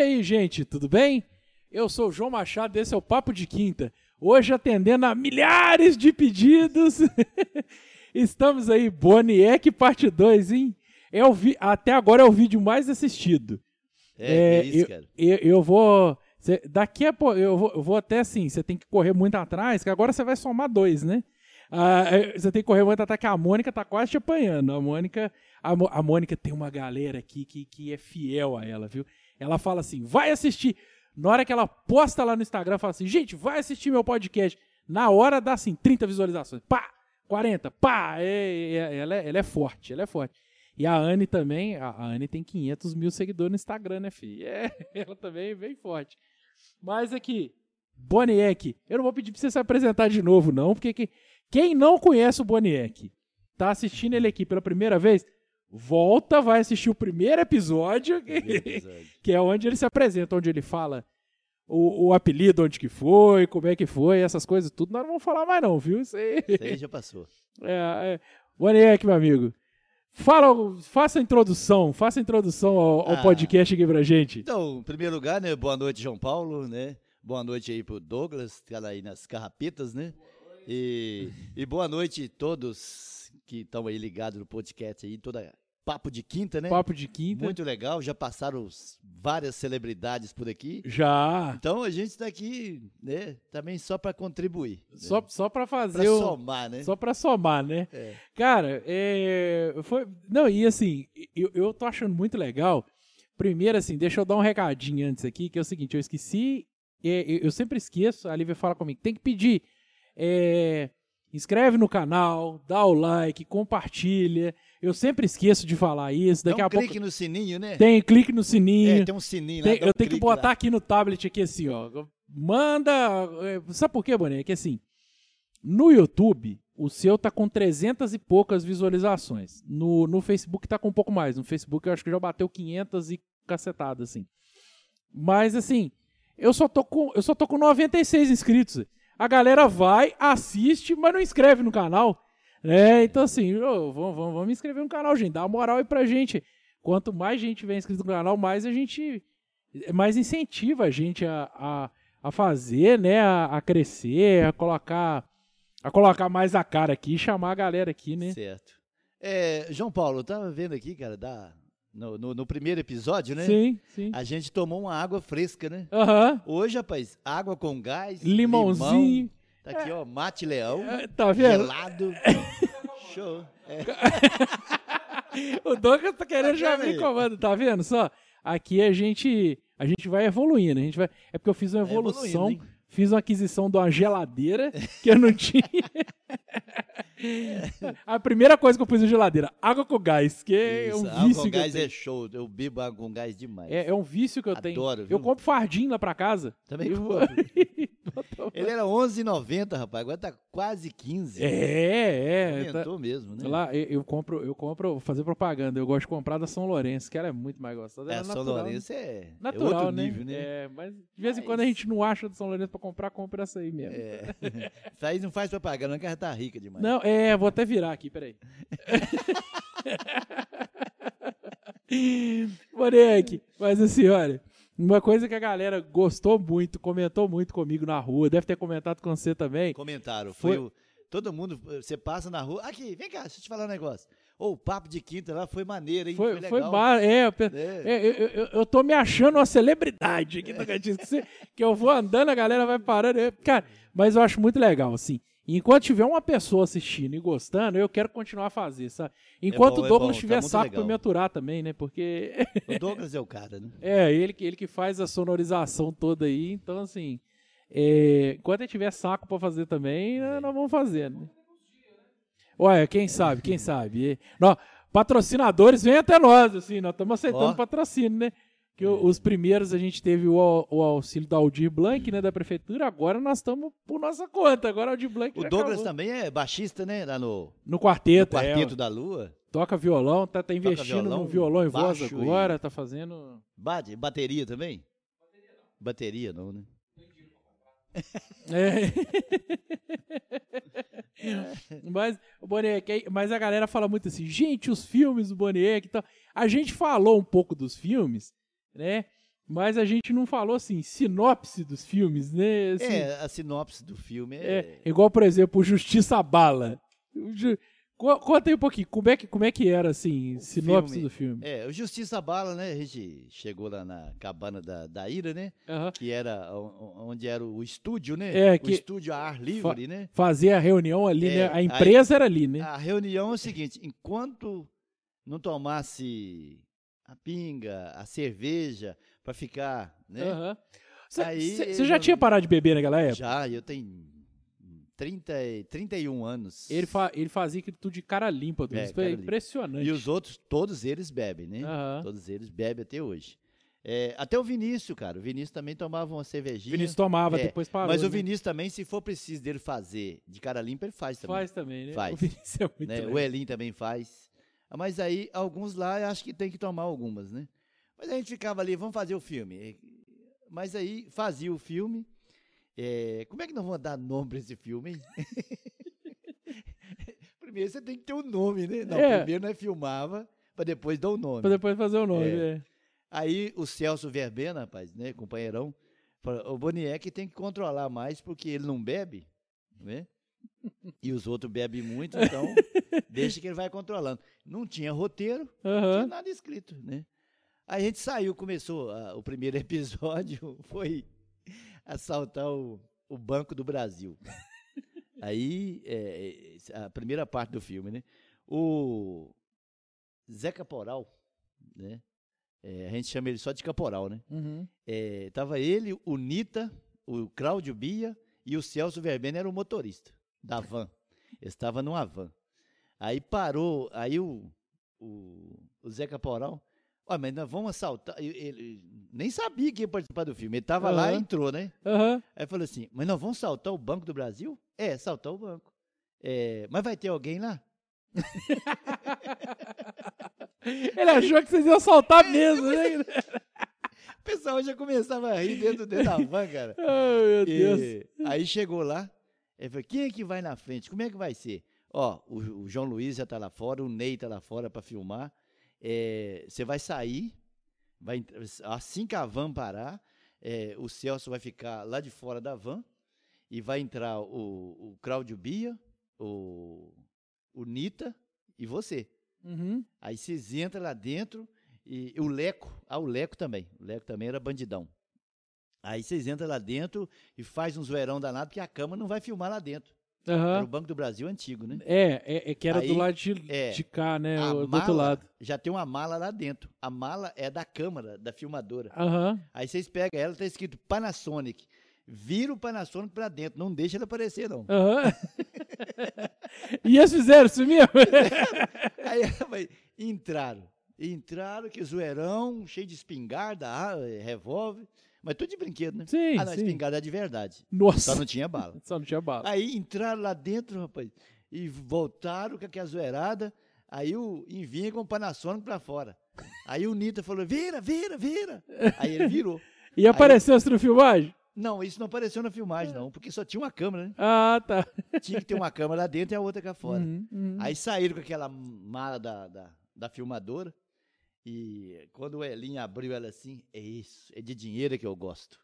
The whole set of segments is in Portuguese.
aí, gente, tudo bem? Eu sou o João Machado, esse é o Papo de Quinta. Hoje atendendo a milhares de pedidos. Estamos aí, Boniek parte 2, hein? É o vi... Até agora é o vídeo mais assistido. É, é isso, eu, cara. Eu, eu vou. cê- daqui a pouco, eu vou, eu vou até assim, você tem que correr muito atrás, que agora você vai somar dois, né? Ah, é, Você tem que correr muito atrás, que a Mônica tá quase te apanhando. A Mônica, a, Mo- a Mônica tem uma galera aqui que, que é fiel a ela, viu? Ela fala assim: vai assistir. Na hora que ela posta lá no Instagram, fala assim: gente, vai assistir meu podcast. Na hora dá assim, 30 visualizações. Pá! 40, pá! É, é- ela, é, ela é forte, ela é forte. E a Anne também, a a Anne tem 500 mil seguidores no Instagram, né, filho? É, ela também é bem forte. Mas aqui, Boniek, eu não vou pedir pra você se apresentar de novo, não, porque que- quem não conhece o Boniek, tá assistindo ele aqui pela primeira vez, volta, vai assistir o primeiro episódio, que, Primeiro episódio. que é onde ele se apresenta, onde ele fala o, o apelido, onde que foi, como é que foi, essas coisas, tudo nós não vamos falar mais não, viu? Isso aí... Isso aí já passou. É, é. Boniek, meu amigo. Fala, faça a introdução, faça a introdução ao, ao Ah. podcast aqui pra gente. Então, em primeiro lugar, né, boa noite, João Paulo, né? Boa noite aí pro Douglas, que tá aí nas carrapetas, né? E, e boa noite a todos que estão aí ligados no podcast aí, toda papo de quinta, né? Papo de quinta. Muito legal, já passaram várias celebridades por aqui. Já. Então a gente está aqui, né, também só para contribuir. né? Só, só pra fazer para o. somar, né? Só pra somar, né? É. Cara, é, foi. Não, e assim, eu, eu tô achando muito legal. Primeiro, assim, deixa eu dar um recadinho antes aqui, que é o seguinte, eu esqueci. é, eu, eu sempre esqueço, a Lívia fala comigo, tem que pedir. é, inscreve no canal, dá o like, compartilha. Eu sempre esqueço de falar isso. Daqui Dá um a pouco. clique no sininho, né? Tem clique no sininho. É, tem um sininho lá. Tem- dá um eu tenho que botar lá. aqui no tablet aqui assim, ó. Manda. é, Sabe por quê, Boné? Que assim, no YouTube, o seu tá com 300 e poucas visualizações. No, no Facebook tá com um pouco mais. No Facebook eu acho que já bateu 500 e cacetada, assim. Mas assim, eu só tô com, eu só tô com 96 inscritos. A galera vai, assiste, mas não inscreve no canal. né? então assim, vamos, vamos, vamos inscrever no canal, gente. Dá uma moral aí pra gente. Quanto mais gente vem inscrito no canal, mais a gente. Mais incentiva a gente a, a, a fazer, né? A, a crescer, a colocar. A colocar mais a cara aqui e chamar a galera aqui, né? Certo. É, João Paulo, eu tava vendo aqui, cara, da, no, no, no primeiro episódio, né? Sim, sim. A gente tomou uma água fresca, né? Aham. Hoje, rapaz, água com gás, Limãozinho. limão, tá aqui, ó, mate leão, É, Tá vendo? gelado. Show. É. O Douglas tá querendo Tá já aí? comando, tá vendo só? Aqui a gente a gente vai evoluindo, a gente vai É porque eu fiz uma Tá evolução, fiz uma aquisição de uma geladeira que eu não tinha. A primeira coisa que eu pus na geladeira, água com gás, que é um Isso, água vício com eu gás tenho. é show. Eu bebo água com gás demais. É, é um vício que eu tenho. Adoro, Eu viu? compro fardinho lá pra casa. Também Eu- compro. Ele era 11,90, rapaz. Agora tá quase 15. É, é. tá- Aumentou mesmo, né? Lá, eu, eu compro, eu compro, vou fazer propaganda. Eu gosto de comprar da São Lourenço, que ela é muito mais gostosa. É, a São natural, né? Lourenço é, é Natural, outro né? nível, né? É, mas de vez em Mas- quando a gente não acha do São Lourenço pra comprar, compra essa aí mesmo. É. Isso aí não faz propaganda, que ela tá rica demais. Não, é, vou até virar aqui, peraí. Moleque, mas assim, olha, uma coisa que a galera gostou muito, comentou muito comigo na rua, deve ter comentado com você também. Comentaram. Foi- Foi, o- todo mundo, você passa na rua. Aqui, vem cá, deixa eu te falar um negócio. Ô, o papo de quinta lá foi maneiro, hein? Foi, foi, legal. ba- é, eu pe- É. é, eu, eu, eu tô me achando uma celebridade aqui no Tocantins, que, você- que eu vou andando, a galera vai parando. eu- cara, mas eu acho muito legal, assim. Enquanto tiver uma pessoa assistindo e gostando, eu quero continuar a fazer, sabe? Enquanto bom, o é Douglas tá tiver muito saco legal. pra me aturar também, né? Porque O Douglas é o cara, né? é ele que, ele que faz a sonorização toda aí. Então, assim, é, enquanto ele tiver saco pra fazer também, nós nós vamos fazer, né? Ué, quem sabe, quem sabe. E, nó, patrocinadores vêm até nós, assim, nós estamos aceitando Ó. patrocínio, né? Que o- os primeiros a gente teve o, o auxílio da Aldir Blanc, né, da prefeitura, agora nós estamos por nossa conta. Agora o Aldir Blanc O Douglas acabou. também é baixista, né? Lá no, no no quarteto, Quarteto é, da Lua. toca violão, tá, tá investindo violão, no violão e voz baixo e- agora, tá fazendo... Bate, bateria também? Bateria não, né? É. mas, o Boniek, mas a galera fala muito assim, gente, os filmes do Boniek e tal. A gente falou um pouco dos filmes, né? Mas a gente não falou assim, sinopse dos filmes, né? Assim, É, a sinopse do filme é, é. igual, por exemplo, o Justiça Bala. O Conta aí um pouquinho, como é que, como é que era, assim, sinopse filme. do filme? É, o Justiça Bala, né? A gente chegou lá na cabana da, da Ira, né? Aham. Que era o- o- onde era o estúdio, né? É, que- O estúdio a ar livre, né? Fazer a reunião ali, É, né? A empresa era ali, né? A reunião é o seguinte: enquanto não tomasse a pinga, a cerveja, pra ficar, né? Aham. Você já não- tinha parado de beber naquela época? Já, eu tenho 30, e- 31 anos. Ele, fa- ele fazia aquilo tudo de cara limpa. É, Foi cara limpa. impressionante. E os outros, todos eles bebem, né? Aham. Todos eles bebem até hoje. É, até o Vinícius, cara. O Vinícius também tomava uma cervejinha. Vinícius tomava, É, depois parou. Mas o né? Vinícius também, se for preciso dele fazer de cara limpa, ele faz também. faz também, né? Faz. O Vinícius é muito né? legal. O Elin também faz. Mas aí, alguns lá, eu acho que tem que tomar algumas, né? Mas a gente ficava ali, vamos fazer o filme. Mas aí, fazia o filme. É, como é que nós vamos dar nome pra esse filme, hein? primeiro você tem que ter um nome, né? Não, É. primeiro nós filmava, pra depois dar o nome. Pra depois fazer o nome. É. é. Aí o Celso Verbena, rapaz, né, companheirão, falou, o Boniek tem que controlar mais porque ele não bebe, né? E os outros bebem muito, então deixa que ele vai controlando. Não tinha roteiro, não Aham. tinha nada escrito, né? Aí a gente saiu, começou ah, o primeiro episódio, foi assaltar o, o Banco do Brasil. Aí, é, é, a primeira parte do filme, né? O Zé Caporal, né? É, a gente chama ele só de Caporal, né? Uhum. É, tava ele, o Nita, o Cláudio Bia e o Celso Verbena era o motorista da van. Eles estavam numa van. Aí parou, aí o, o, o Zé Caporal, olha, mas nós vamos assaltar. Ele, ele nem sabia que ia participar do filme. Ele tava lá e entrou, né? Aham. Aí falou assim: Mas nós vamos saltar o Banco do Brasil? É, saltar o banco. É, mas vai ter alguém lá? Ele achou que vocês iam soltar mesmo, né? O pessoal já começava a rir dentro, dentro da van, cara. Ai, meu Deus. E aí chegou lá, ele falou: quem é que vai na frente? Como é que vai ser? Ó, o, o João Luiz já tá lá fora, o Ney tá lá fora para filmar. É, Você vai sair, vai, assim que a van parar, é, o Celso vai ficar lá de fora da van e vai entrar o, o Cláudio Bia, o, o Nita e você. Uhum. Aí vocês entram lá dentro e o Leco, ah, o Leco também, o Leco também era bandidão. Aí vocês entram lá dentro e faz um zoeirão danado, porque a cama não vai filmar lá dentro. Era o. Banco do Brasil antigo, né? É, é, é que era do Aí, lado de, é, de cá, né? Do outro mala- lado. Já tem uma mala lá dentro. A mala é da câmera, da filmadora. Aham. Aí vocês pegam ela, tá escrito Panasonic. Vira o Panasonic pra dentro, não deixa ela aparecer, não. Aham. e eles fizeram mesmo? Aí mas, entraram. Entraram, que zoeirão, cheio de espingarda, ah, revólver. Mas tudo de brinquedo, né? Sim, ah, não, sim. espingarda é de verdade. Nossa. Só não tinha bala. Só não tinha bala. Aí entraram lá dentro, rapaz, e voltaram com aquela zoeirada. Aí o vinha com o Panasonic pra fora. Aí o Nita falou: vira, vira, vira. Aí ele virou. E apareceu isso no filmagem? Não, isso não apareceu na filmagem, não, porque só tinha uma câmera, né? Ah, tá. Tinha que ter uma câmera lá dentro e a outra cá fora. Uhum, uhum. Aí saíram com aquela mala da, da, da filmadora. E quando o Elinho abriu ela assim, é isso, é de dinheiro que eu gosto.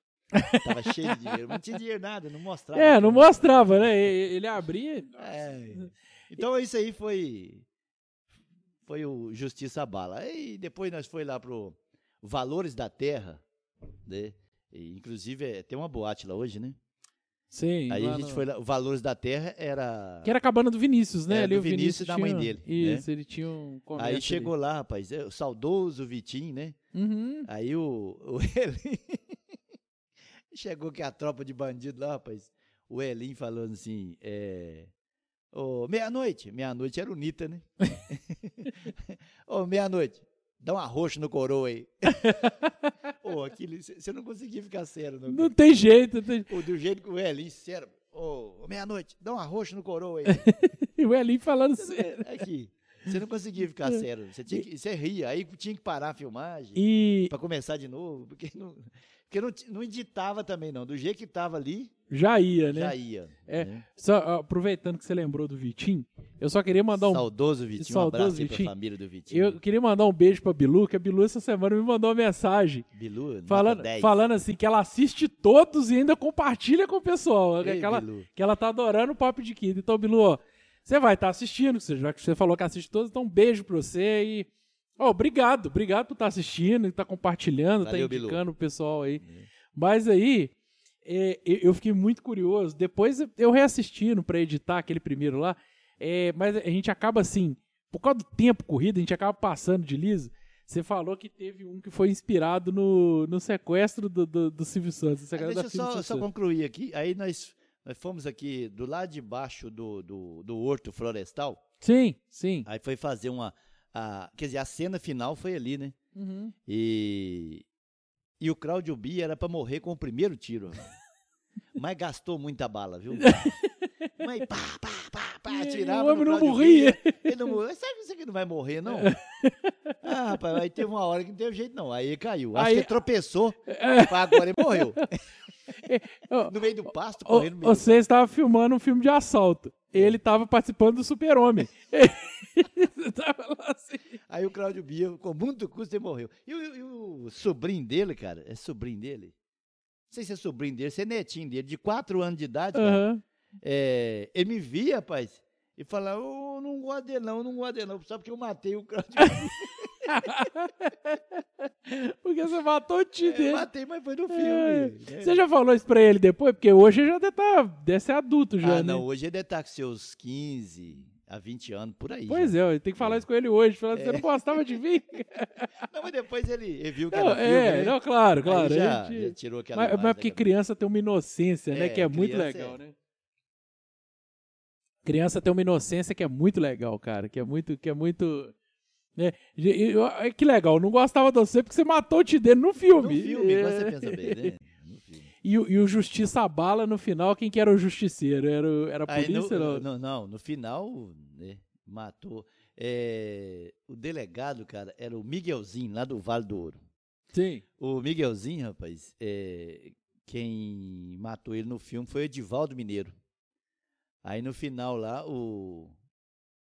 Tava cheio de dinheiro, não tinha dinheiro nada, não mostrava. É, não mostrava, né? E- Ele abria. É. Então isso aí foi foi o Justiça Bala. Aí depois nós foi lá pro Valores da Terra, né? E, inclusive é, tem uma boate lá hoje, né? Sim. aí a gente no- foi lá, o Valores da Terra era Que era a cabana do Vinícius, né? É, Ali do o Vinícius e da mãe tinha- dele, né? Isso, ele tinha um Aí ali. chegou lá, rapaz, é, o saudoso Vitinho, né? Uhum. Aí o, o Elim chegou que a tropa de bandido lá, rapaz. O Elim falando assim, é, Ô, meia-noite, meia-noite era o Nita, né? Ô, meia-noite, dá um arroxo no coroa aí. Ô, aquilo, você não conseguia ficar sério, não. Não tem jeito. não tem- Ô, do jeito que o Elim, sério, ô, ô, meia-noite, dá um arroxo no coroa aí. E o Elinho falando sério. É, Aqui, você não conseguia ficar sério, você, tinha que, você ria, aí tinha que parar a filmagem. E, Pra começar de novo, porque não, Porque não, não editava também, não. Do jeito que tava ali, Já ia, né? já ia. É. né? Só, aproveitando que você lembrou do Vitinho, eu só queria mandar um. Saudoso Vitinho. um Saudoso abraço aí Vitinho. pra família do Vitinho. Eu queria mandar um beijo pra Bilu, que a Bilu essa semana me mandou uma mensagem Bilu, falando, 10. falando assim que ela assiste todos e ainda compartilha com o pessoal. Ei, que, ela, Bilu. que ela tá adorando o Papo de Quinta. Então, Bilu, ó, você vai estar assistindo, você- já que você falou que assiste todos, então um beijo pra você e. Ó, obrigado, obrigado por estar assistindo, estar compartilhando, estar Valeu, Bilu. indicando o pessoal aí. Mas aí, é, eu fiquei muito curioso. Depois eu reassistindo pra editar aquele primeiro lá, é, mas a gente acaba assim, por causa do tempo corrido, a gente acaba passando de liso. Você falou que teve um que foi inspirado no, no sequestro do, do, do Silvio Santos. o Ah, deixa eu só, só concluir aqui. Aí nós, nós fomos aqui do lado de baixo do, do, do horto florestal. Sim, sim. Aí foi fazer uma. A, quer dizer, a cena final foi ali, né? Uhum. E, e o Cláudio Bia era pra morrer com o primeiro tiro. Mas gastou muita bala, viu? Mas pá, pá, pá, pá, E atirava o homem não morria. Ele não morreu. Sabe que você que não vai morrer, não? Ah, rapaz, aí teve uma hora que não teve jeito, não. Aí caiu. Acho Aí- que ele tropeçou. É. pá, agora ele morreu. No meio do pasto, correndo no meio do Você estava filmando um filme de assalto. Ele estava participando do Super-Homem. Assim. Aí o Cláudio Bia, com muito custo, ele morreu. E o, e o sobrinho dele, cara, é sobrinho dele? Não sei se é sobrinho dele, se é netinho dele, de 4 anos de idade, cara. É, ele me via, rapaz, e falava, eu não gosto dele não, não gosto dele não, só porque eu matei o Bia. Porque você matou o tio É, dele. matei, mas foi no filme. É. né? Você já falou isso pra ele depois? Porque hoje ele já deve, tá, deve ser adulto já, Ah, né? não, hoje ele deve estar com seus 15 a 20 anos, por aí. Pois já. é, eu tenho que falar isso com ele hoje. Falando, É. você não gostava de mim? Não, mas depois ele, ele viu que Não, era filme, é, né? não, claro, claro. já, gente- já tirou aquela Mas, mas porque criança tem uma inocência, né? É, Que é muito legal, é. né? Criança tem uma inocência que é muito legal, cara. Que é muito. Que é muito né? É que legal, não gostava de você porque você matou o tio dele no No filme. filme, É. você pensa bem, né? Filme. E, o- e o Justiça Bala no final, quem que era o justiceiro? Era, era a polícia? no, não? não, no final, né, matou. É, o delegado, cara, era o Miguelzinho, lá do Vale do Ouro. Sim. O Miguelzinho, rapaz, é, quem matou ele no filme foi o Edivaldo Mineiro. Aí no final lá, o.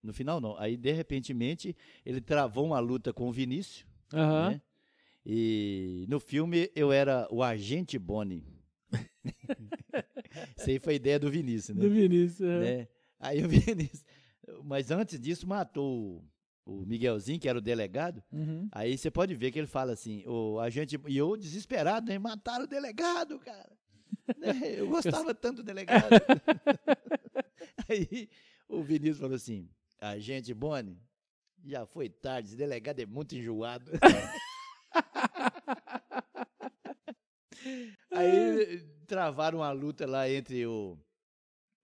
No final não. Aí, de repentemente, ele travou uma luta com o Vinícius. Aham. né? E no filme eu era o agente Boni. Isso aí foi ideia do Vinícius, né? Do Vinícius. é. né? Aí o Vinícius. Mas antes disso, matou o, o Miguelzinho, que era o delegado. Uhum. Aí você pode ver que ele fala assim: o agente. E eu desesperado, né? Mataram o delegado, cara. Né? Eu gostava tanto do delegado. Aí o Vinícius falou assim: agente Boni, já foi tarde, esse delegado é muito enjoado. Aí travaram uma luta lá entre o,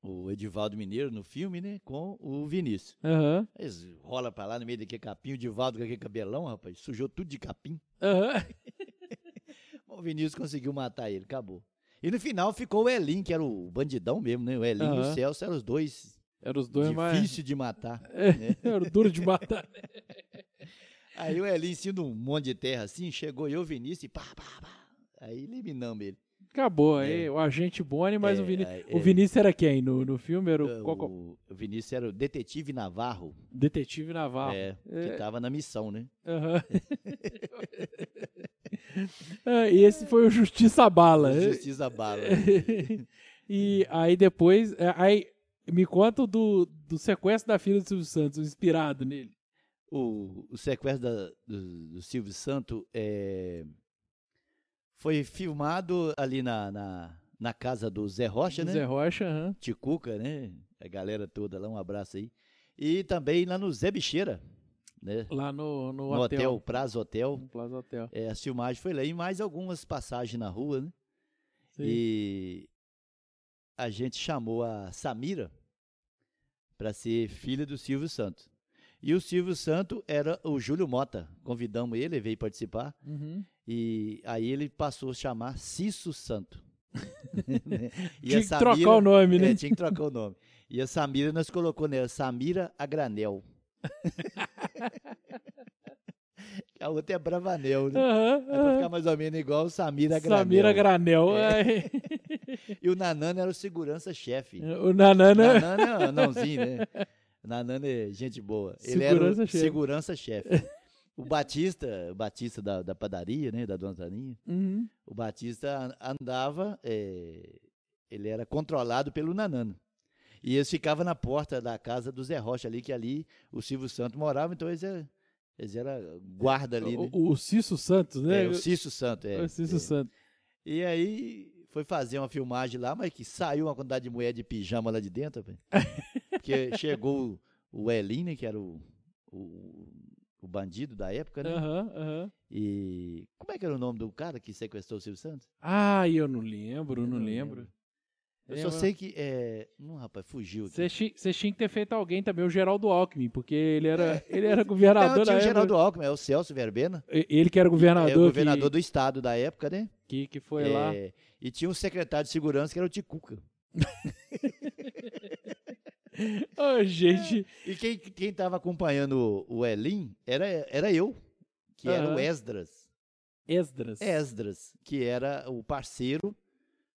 o Edivaldo Mineiro no filme, né? Com o Vinícius. Aham. Eles rola pra lá no meio daquele capim, o Edivaldo com aquele cabelão, rapaz, sujou tudo de capim. Aham. O Vinícius conseguiu matar ele, acabou. E no final ficou o Elinho, que era o bandidão mesmo, né? O Elinho e Aham. o Celso eram os dois Eram os dois mais. difíceis de matar. Era duro de matar. Aí o cima de um monte de terra assim, chegou eu, Vinícius, e pá, pá, pá. Aí eliminamos ele. Acabou. Aí É. o agente Boni, mas É, o Vinícius. é, O é. Vinícius era quem? No, no filme era o, o o, o Vinícius era o detetive Navarro, detetive naval. é, É. que tava na missão, né? Ah, e esse foi o Justiça Bala. Justiça Bala. e aí depois. é, Aí me conta o do, do sequestro da filha do Silvio Santos, inspirado nele. o, o sequestro da- do, do Silvio Santo é, foi filmado ali na, na, na casa do Zé Rocha, né? Zé Rocha, aham. Ticuca, né? A galera toda lá, um abraço aí. E também lá no Zé Bicheira, né? lá no, no, No hotel, hotel. Prazo Hotel. No Plaza Hotel. É, a filmagem foi lá e mais algumas passagens na rua, né? Sim. E a gente chamou a Samira para ser filha do Silvio Santos. E o Silvio Santos era o Júlio Mota. Convidamos ele, ele veio participar. Uhum. E aí ele passou a chamar Cisso Santo. Né? Tinha que trocar o nome, né? É, tinha que trocar o nome. E a Samira nós colocou nela, Samira a granel. A outra é Bravanel, né? Aham, É pra ficar mais ou menos igual o Samira Granel. Samira Granel. É. E o Nanana era o segurança-chefe. O Nanana. Nanana é anãozinho, né? Nanana é gente boa. Ele era o Segurança-chefe. O Batista, o Batista da, da padaria, né? Da Dona Taninha. Uhum. O Batista an- andava, é, ele era controlado pelo Nanana. E eles ficavam na porta da casa do Zé Rocha ali, que ali o Silvio Santos morava, então eles eram, eles eram guarda ali, né? O, o Cício Santos, né? É, o Cício Santos, é. O Cício é. Santos. E aí foi fazer uma filmagem lá, mas que saiu uma quantidade de mulher de pijama lá de dentro. Porque chegou o, o Elin, né, que era o, o, o bandido da época, né? Aham, aham. E como é que era o nome do cara que sequestrou o Silvio Santos? Ah, eu não lembro, não, não lembro. lembro. Eu só sei que. É... Não, rapaz, fugiu. Você ti- você tinha que ter feito alguém também, o Geraldo Alckmin, porque ele era, ele era Não, governador tinha da o época. Geraldo Alckmin, é o Celso Verbena. Ele que era governador, é o governador que, do estado da época, né? que, que foi É, lá. E tinha um secretário de segurança que era o Ticuca. Ô, gente. E quem, quem tava acompanhando o, Elin era, era eu, que era o. Esdras. Esdras. Esdras, que era o parceiro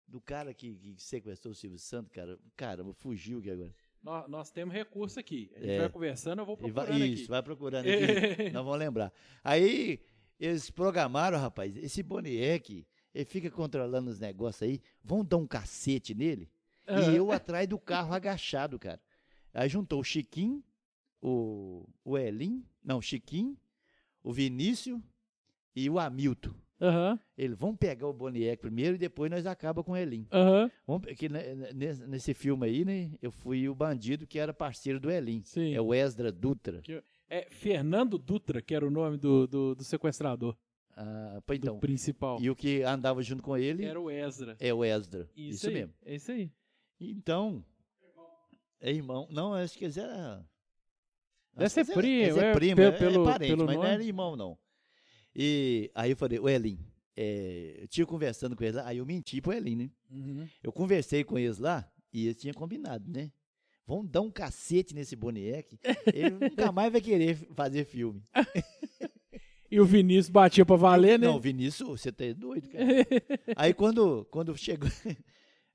do cara que, que sequestrou o Silvio Santos, cara. Caramba, fugiu aqui agora. Nós, nós temos recurso aqui. A gente É. vai conversando, eu vou E vai- procurando isso, aqui. vai procurando aqui. Nós vamos lembrar. Aí eles programaram, rapaz, esse Boniek, ele fica controlando os negócios aí, vão dar um cacete nele. Aham. E eu atrás do carro agachado, cara. Aí juntou o Chiquinho, o, o Elin, não, o Chiquinho, o Vinícius e o Hamilton. Aham, Eles vão pegar o Boniek primeiro e depois nós acaba com o Vamos, pe- que ne- ne- nesse, filme aí, né, eu fui o bandido que era parceiro do Elin. sim. É o Esdra Dutra. É Fernando Dutra, que era o nome do, do, do sequestrador, Ah, pô, então, do principal. E o que andava junto com ele Era o Ezra. é o Esdra. Isso, Isso, aí, mesmo. É isso aí. Então. É irmão. Não, acho que eles eram. Deve ser primo, é, é primo, pe- é, pelo- é parente, pelo mas não nome. era irmão, não. E aí eu falei, o Elin, é, eu tinha conversando com eles lá, aí eu menti pro Elin, né? Uhum. Eu conversei com eles lá e eles tinham combinado, né? Vão dar um cacete nesse Boniek, ele nunca mais vai querer fazer filme. E o Vinícius batia pra valer, né? Não, Vinícius, você tá doido, cara. Aí quando, quando chegou.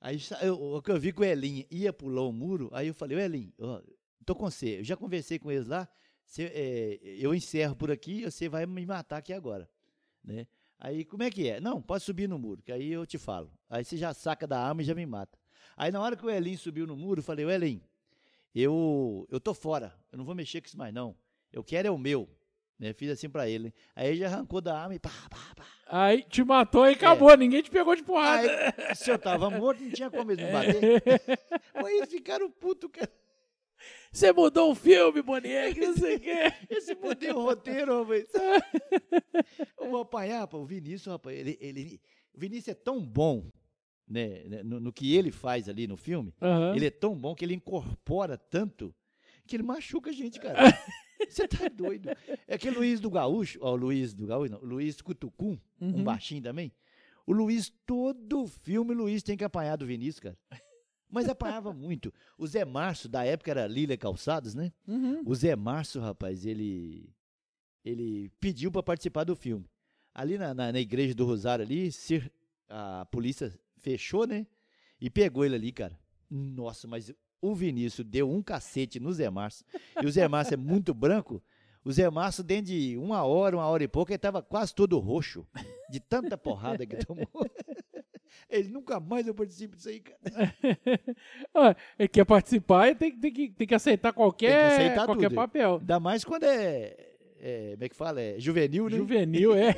Aí eu, o que eu vi que o Elin ia pular o muro, aí eu falei, ô Elin, ó, tô com você, eu já conversei com eles lá, você, é, eu encerro por aqui, você vai me matar aqui agora. Né? Aí como é que é? Não, pode subir no muro, que aí eu te falo. Aí você já saca da arma e já me mata. Aí na hora que o Elin subiu no muro, eu falei, Elin, eu, eu tô fora, eu não vou mexer com isso mais não. Eu quero é o meu. Né? Fiz assim pra ele. Aí ele já arrancou da arma e pá, pá, pá. Aí te matou e acabou, ninguém te pegou de porrada. Aí, se eu tava morto, não tinha como eles me bater. Aí eles ficaram putos, cara. Você mudou o filme, Boniek, não sei o quê. Esse mudei o roteiro, rapaz. Eu vou apanhar, pô. O Vinícius, rapaz, ele, ele, o Vinícius é tão bom, né, né, no, no que ele faz ali no filme. Aham. Ele é tão bom que ele incorpora tanto que ele machuca a gente, cara. Você tá doido? É que o Luiz do Gaúcho, ó, o Luiz do Gaúcho, não, o Luiz Cutucum, um Uhum. baixinho também. O Luiz, todo filme, o Luiz tem que apanhar do Vinícius, cara. Mas apanhava muito. O Zé Márcio, da época era Lília Calçados, né? Uhum. O Zé Márcio, rapaz, ele ele pediu para participar do filme. Ali na, na, na igreja do Rosário ali, a polícia fechou, né? E pegou ele ali, cara. Nossa, mas o Vinícius deu um cacete no Zé Márcio. E o Zé Márcio é muito branco. O Zé Márcio, dentro de uma hora, uma hora e pouco, ele tava quase todo roxo. De tanta porrada que tomou. Ele nunca mais eu participo disso aí, cara. Ah, Ele quer participar e tem, tem, que, tem que aceitar qualquer, aceitar qualquer tudo. papel. Ainda mais quando é, é. Como é que fala? É juvenil, né? Juvenil, é.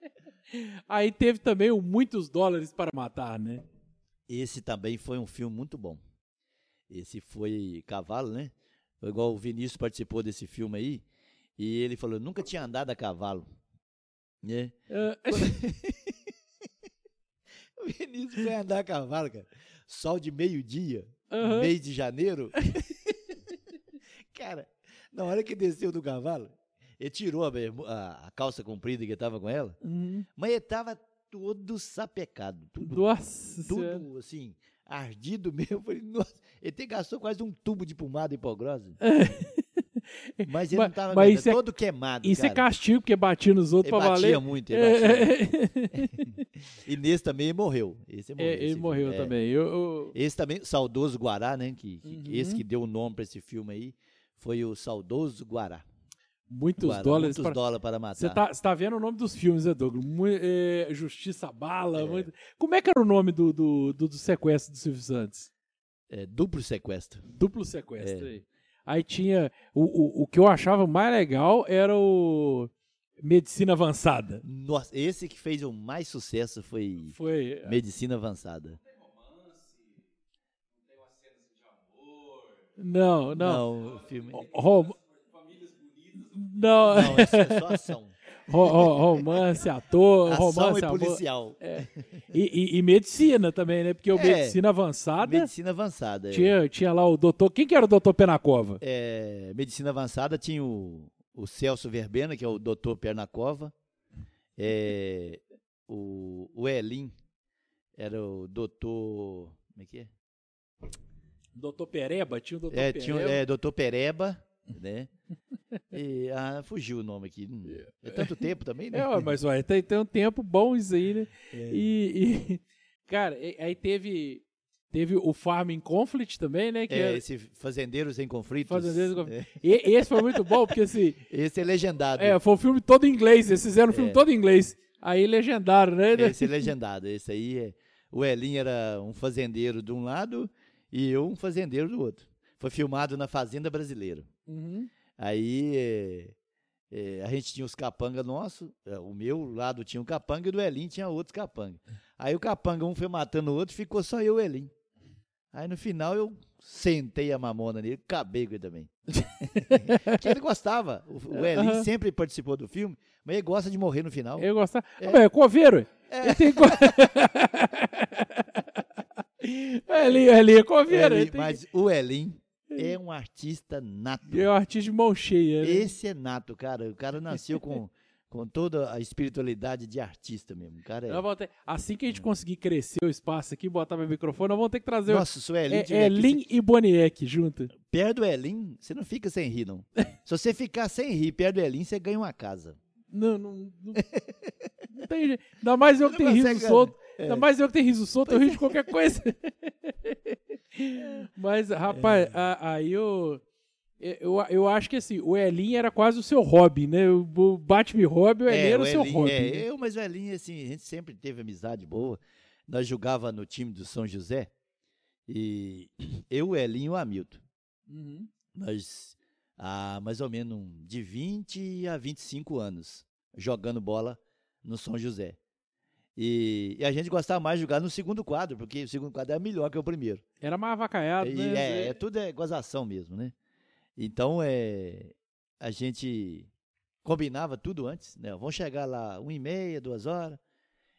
Aí teve também o Muitos Dólares para Matar, né? Esse também foi um filme muito bom. Esse foi Cavalo, né? Foi Igual o Vinícius participou desse filme aí. E ele falou: nunca tinha andado a cavalo. Né? Ah, O Vinícius foi andar a cavalo, cara. Sol de meio-dia, mês de janeiro. cara, na hora que desceu do cavalo, ele tirou a, a- a calça comprida que tava com ela, Uhum. mas ele tava todo sapecado. Tudo Nossa Senhora. tudo assim, ardido mesmo. Eu falei, nossa, ele até gastou quase um tubo de pomada hipogrosa. Mas ele Mas- não tava mas é- todo queimado, Isso é cara. castigo, porque batia nos outros Ele pra batia valer. muito, ele batia. É, E nesse também morreu. Esse morreu, É, ele esse morreu filme. É. também. Eu, eu- Esse também, saudoso Guará, né? Que, Uhum. Esse que deu o nome pra esse filme aí foi o saudoso Guará. Muitos dólares. Muitos pra- dólares para matar. Você tá, você tá vendo o nome dos filmes, né, Douglas? É, Justiça Bala. É. muito- Como é que era o nome do, do, do, do sequestro do Silvio Santos? É, duplo sequestro. Duplo sequestro. É. Aí. Aí tinha. O, o, o que eu achava mais legal era o Medicina Avançada. Nossa, esse que fez o mais sucesso foi Foi. Medicina Avançada. Não, não. o filme. Rom- Não, Não, é só, é ação. ro- ro- romance, ator, Ação romance, e amor. policial. E, e- e medicina também, né? Porque o É. Medicina Avançada Medicina Avançada. é. tinha, tinha lá o doutor. Quem que era o doutor Penacova? É, medicina avançada tinha o, o Celso Verbena, que é o doutor Pernacova. É, o, o Elim era o doutor. Como é que é? Doutor Pereba? Tinha o doutor É, Pereba. tinha, é doutor Pereba, né? E, ah, fugiu o nome aqui. Hum, É tanto tempo também, né? É, mas olha, tem, tem um tempo bom isso aí, né? É. E, e- cara, aí teve teve o Farming Conflict também, né? Que É, era- esse Fazendeiros em Conflitos. Fazendeiros em É, e- esse foi muito bom, porque assim, esse é legendado. é, foi um filme todo em inglês, eles fizeram o filme É. todo em inglês. Aí legendaram, né? Esse é legendado. Esse aí é. O Elin era um fazendeiro de um lado e eu um fazendeiro do outro. Foi filmado na Fazenda Brasileira. Uhum. Aí é, é, a gente tinha os capanga nossos, é, o meu lado tinha um capanga e do Elin tinha outros capanga. Aí o capanga um foi matando o outro, ficou só eu e o Elin. Aí no final eu sentei a mamona nele, acabei com ele também. Porque ele gostava. O, o Elin Aham. sempre participou do filme, mas ele gosta de morrer no final. Eu gostava. É. Ah, é coveiro. Ele tem co... ele, ele é coveiro. Elin, ele tem- Mas o Elin é um artista nato. É um artista de mão cheia. né? Esse é nato, cara. O cara nasceu com, com toda a espiritualidade de artista mesmo. O cara é... Ter- assim que a gente conseguir crescer o espaço aqui, botar meu microfone, nós vamos ter que trazer o- Nossa, se o Elin é, tiver é aqui, Lin e Boniek junto. perto do Elin, você não fica sem rir, não. se você ficar sem rir perto do Elin, você ganha uma casa. Não, não, não, não tem jeito. Ainda mais eu que tenho riso solto. é. Ainda mais eu que tenho riso solto, eu rio de qualquer coisa. Mas, rapaz, a- aí eu, eu. Eu acho que assim, o Elin era quase o seu hobby, né? O Bate-me Hobby, o Elin era o seu Elin- hobby. é, né? eu, mas o Elin, assim, a gente sempre teve amizade boa. Nós jogava no time do São José. E eu, o Elin e o Hamilton. Uhum. Nós, há mais ou menos de 20 a 25 anos, jogando bola no São José. E, e a gente gostava mais de jogar no segundo quadro, porque o segundo quadro é melhor que o primeiro. Era mais avacaiado, E né? é, é, tudo é gozação mesmo, né? Então, é, a gente combinava tudo antes, né? Vamos chegar lá uma e meia, duas horas.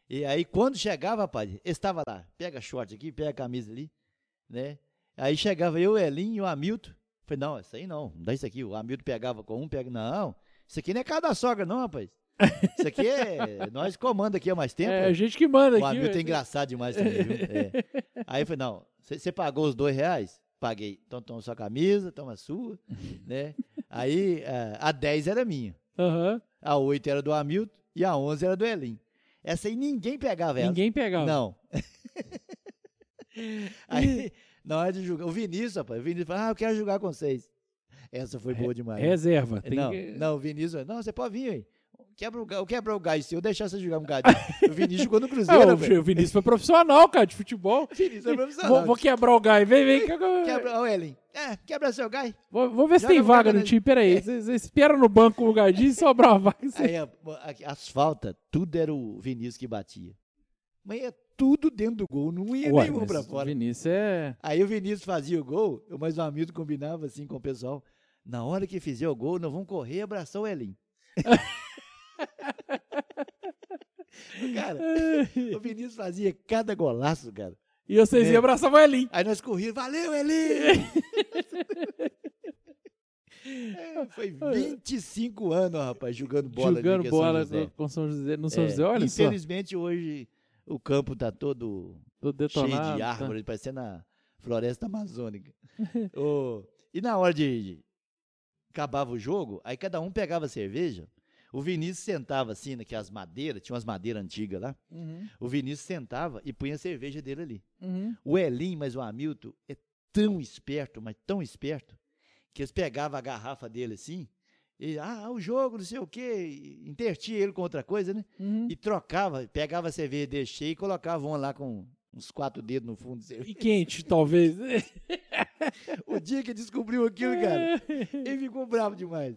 E aí, quando chegava, rapaz, estava lá, pega short aqui, pega a camisa ali, né? Aí chegava eu, o Elinho e o Hamilton. Falei, não, isso aí não, não dá isso aqui. O Hamilton pegava com um, pega, não, isso aqui não é casa da sogra não, rapaz. Isso aqui é, nós comanda aqui há mais tempo. É a gente que manda O aqui. Hamilton é velho. engraçado demais também, viu? É. Aí eu falei, não, você pagou os dois reais? Paguei. Então toma sua camisa, toma a sua, né? Aí eh, a 10 era minha, Aham. a 8 era do Hamilton e a 11 era do Elim. Essa aí ninguém pegava ela. Ninguém pegava. Não. aí, na hora de jogar, o Vinícius, rapaz, o Vinícius falou, ah, eu quero jogar com vocês. Essa foi boa demais. Reserva. Tem não, que- não, o Vinícius, não, você pode vir aí. Quebra o, ga- quebra o gás seu, eu deixar você jogar um gadinho. o Vinícius jogou no Cruzeiro, o, velho. o Vinícius foi profissional, cara, de futebol. O Vinícius é profissional. Vou, vou quebrar o gás. Vem, vem. que eu- Quebra, ô Ellen, é, quebra seu gás. Vou, vou ver se Joga tem no vaga no campeonato. time. Peraí. Você espera no banco um lugarzinho e sobrar uma vaga. você- Aí, a- a- as faltas, tudo era o Vinícius que batia. Mas é tudo dentro do gol, não ia Ué, nenhum pra o fora. Vinícius é. Aí o Vinícius fazia o gol, eu mais um amigo combinava assim com o pessoal. Na hora que fizer o gol, nós vamos correr e abraçar o Elin. cara, o Vinícius fazia cada golaço, cara. E vocês É. iam abraçar o Elin. Aí nós corríamos, valeu, Elin! É, foi 25 anos, rapaz, jogando bola. Jogando São bola José. com São José, no São É, José. Olha só. Infelizmente, hoje o campo tá todo Tô detonado. cheio de tá. árvores, parecendo a floresta amazônica. Ô, e na hora de, de- acabava o jogo, aí cada um pegava cerveja. O Vinícius sentava assim, naquelas madeiras, tinha umas madeiras antigas lá. Uhum, O Vinícius sentava e punha a cerveja dele ali. uhum. O Elim, mas o Hamilton é tão esperto, mas tão esperto, que eles pegavam a garrafa dele assim, e, ah, o jogo, não sei o quê, intertia ele com outra coisa, né? Uhum. E trocava, pegava a cerveja cheia e colocava uma lá com uns quatro dedos no fundo. E quente, talvez. O dia que descobriu aquilo, cara, ele ficou bravo demais.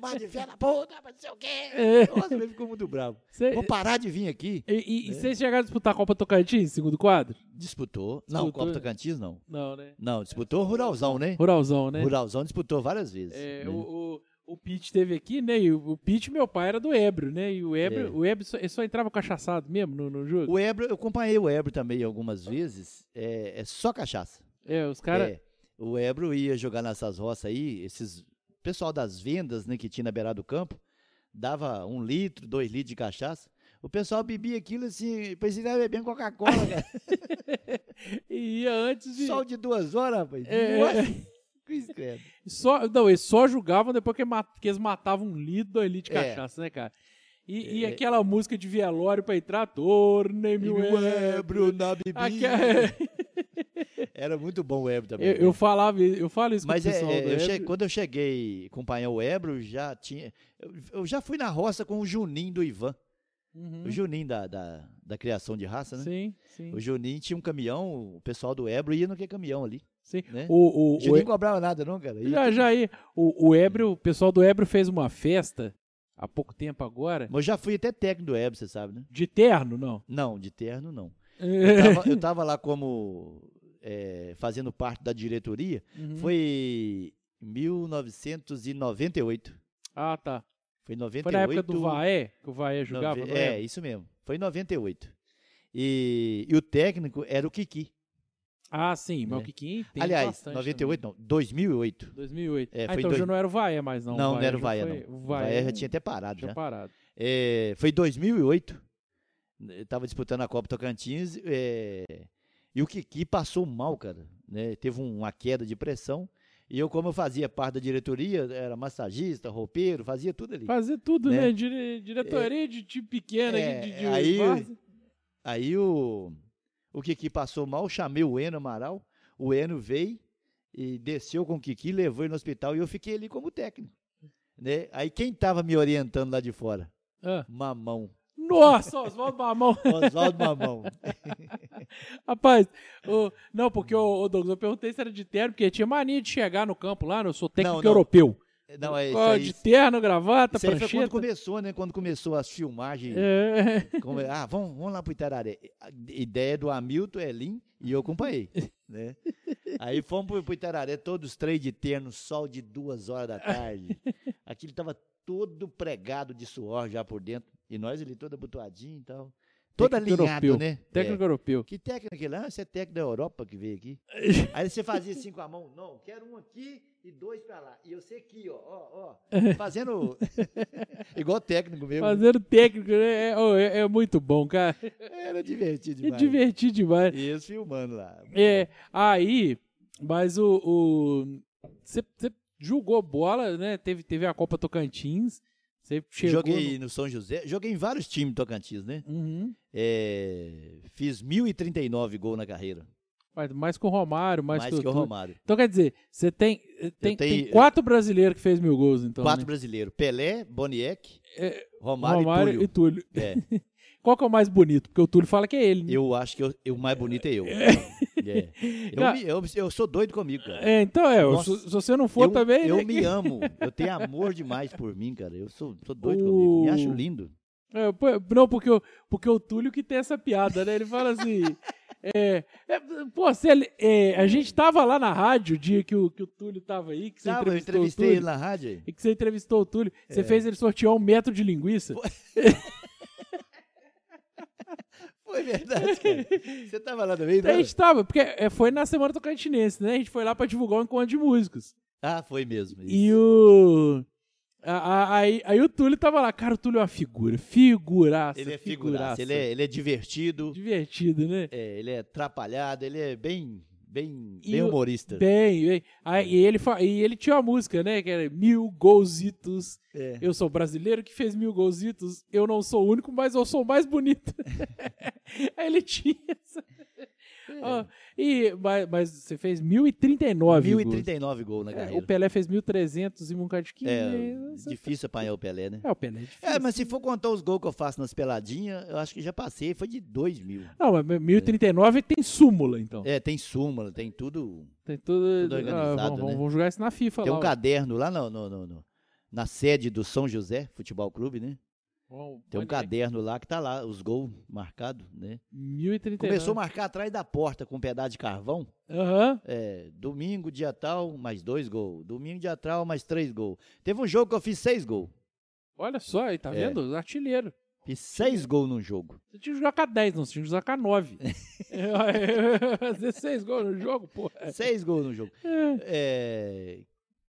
Mas de fé na puta, mas não sei o quê. Nossa, ele ficou muito bravo. Cê- Vou parar de vir aqui. E, É. vocês chegaram a disputar a Copa Tocantins, segundo quadro? Disputou. Não, Disputou. Copa Tocantins não. Não, né? Não, disputou Ruralzão, né? Ruralzão, né? Ruralzão disputou várias vezes. É, né? o, o, o Pete teve aqui, né? E o, o Pete, meu pai, era do Ébrio, né? E o Ébrio, É. o Ébrio só, só entrava cachaçado mesmo no, no jogo. O Ebro, eu acompanhei o Ebro também algumas vezes. É, é só cachaça. É, os caras. É, o Ebro ia jogar nessas roças aí, esses pessoal das vendas, né, que tinha na beirada do campo, dava um litro, dois litros de cachaça. O pessoal bebia aquilo assim, parecia bebendo Coca-Cola, cara. E ia antes de. Sol de duas horas, rapaz. É. Cruz credo. Só, não, eles só julgavam depois que, ma- que eles matavam um litro, dois litros de É. cachaça, né, cara? E, e É. aquela música de velório pra entrar, torne-me o. Ebro na bebida. Aque- Era muito bom o Ebro também. Eu, eu falava, eu falo isso Mas com é, pessoal é, eu che- quando eu cheguei a acompanhar o Ebro, já tinha. Eu, eu já fui na roça com o Juninho do Ivan. Uhum. O Juninho da, da, da criação de raça, né? Sim, sim. O Juninho tinha um caminhão, o pessoal do Ebro ia no que caminhão ali. Sim. né? O, o, O Juninho cobrava nada, não, cara. Ia Já, já aí. O, o Ébrio, o pessoal do Ébrio fez uma festa há pouco tempo agora. Mas eu já fui até técnico do Ebro, você sabe, né? De terno, não. Não, de terno não. Eu tava, eu tava lá como. é, fazendo parte da diretoria. Uhum. Foi em 1998. Ah, tá. Foi em 98. Foi na época do Vaé, que o Vaé jogava Nove- no É, Ébrio. isso mesmo. Foi em 98. E, e o técnico era o Kiki. Ah, sim, mas É. o Kikin tem Aliás, bastante 98 também. não, 2008. 2008. É, ah, então dois- já não era o Vaé mais, não. Não, não era o já Vaia, foi- não. O Vaé Vaia já tinha até parado tinha já. parado. É, foi em 2008. Eu tava disputando a Copa Tocantins. é, e o Kiki passou mal, cara. né? Teve uma queda de pressão. E eu, como eu fazia parte da diretoria, era massagista, roupeiro, fazia tudo ali. Fazer tudo, Né? né? Dire- diretoria de time pequeno É, aqui, de, de aí-. Aí o, o Kiki passou mal, chamei o Eno Amaral. O Eno veio e desceu com o Kiki, levou ele no hospital e eu fiquei ali como técnico. Né? Aí quem tava me orientando lá de fora? Ah. Mamão. Nossa, Oswaldo Mamão. Oswaldo Mamão. Rapaz, o- não, porque o, Douglas, eu perguntei se era de terno, porque tinha mania de chegar no campo lá, né? eu sou técnico Não, não. europeu. Não, é isso aí. de terno, gravata, Isso prancheta. quando começou, né? Quando começou as filmagens. É, como- ah, vamos, vamos lá pro Itararé. A ideia do Hamilton, Elin e eu acompanhei. né? Aí fomos pro, pro Itararé, todos três de terno, sol de duas horas da tarde. Aquilo tava todo pregado de suor já por dentro. E nós ali todo abotoadinho e tal. Todo Técnico alinhado, europeu. né? técnico É. europeu. Que técnico aquele lá? Você é técnico da Europa que veio aqui. Aí você fazia assim com a mão. Não, quero um aqui e dois pra lá. E você aqui, ó, ó, ó. Fazendo igual técnico mesmo. Fazendo técnico, né? É, é- é muito bom, cara. Era divertido É demais. divertido demais. E eles filmando lá. É, aí, mas o. Você jogou bola, né? Teve, teve a Copa Tocantins. Você chegou. Joguei no São José, joguei em vários times Tocantins, né? no- Uhum. É, fiz 1.039 gols na carreira, mais que o Romário, mais, mais, que, que o Túlio. Romário. Então quer dizer, você tem, tem, tem tenho- quatro brasileiros que fez mil gols, então. Quatro né? brasileiros, Pelé, Boniek, É, Romário, Romário e e Túlio. Túlio. É, Qual que é o mais bonito? Porque o Túlio fala que é ele. né? eu acho que eu- eu- o mais bonito é eu. É. Eu, Cara- me- eu- eu sou doido comigo, cara. É, então é. Nossa. Se, se você não for eu, também. eu né, me amo, eu tenho amor demais por mim, cara. Eu sou, sou doido O- comigo, me acho lindo. É, não, porque, porque o Túlio que tem essa piada, né? Ele fala assim. É, é, pô, ele- é, a gente tava lá na rádio o dia que o, que o Túlio tava aí, que você eu entrevistou entrevistei o ele Túlio. na rádio. aí. E que você entrevistou o Túlio. Você É. fez ele sortear um metro de linguiça. Foi verdade, cara. Você tava lá também, A né? gente tava, porque é, foi na Semana Tocantinense, né? A gente foi lá pra divulgar um encontro de músicos. Ah, foi mesmo. isso. E o. aí, aí o Túlio tava lá. Cara, o Túlio é uma figura. Figuraça. Ele é figuraça. figuraça, ele é, ele é divertido, Divertido, né? é, ele é atrapalhado, ele é bem, bem, bem humorista. Bem, bem. Aí, e, ele, e ele tinha uma música, né? Que era Mil Golzitos. É. Eu sou brasileiro que fez mil golzitos. Eu não sou o único, mas eu sou o mais bonito. Aí ele tinha essa. Ó, e, mas, mas você fez 1039 gols. 1039 gols na É, carreira. o Pelé fez 1300 e um de É, difícil apanhar o Pelé, né? É, o Pelé é difícil. É, mas se for contar os gols que eu faço nas peladinhas, eu acho que já passei, foi de 2 mil. Não, mas 1039 tem súmula, então. É, tem súmula, tem tudo. Tem tudo. tudo ah, organizado, vamos, né? vamos jogar isso na FIFA Tem lá. um ó. caderno lá no, no- no- no- na sede do São José Futebol Clube, né? Tem um caderno lá que tá lá, os gols marcados, né? 1039. Começou a marcar atrás da porta com um pedaço de carvão. Aham. É, domingo, dia tal, mais dois gols. Domingo, dia tal, mais três gols. Teve um jogo que eu fiz seis gols. Olha só, aí, tá É. vendo? Artilheiro. Fiz seis gols num jogo. Você tinha que jogar com a 10, não, você tinha que jogar com a 9. Fazer 6 gols no jogo, pô. Seis gols no jogo. É,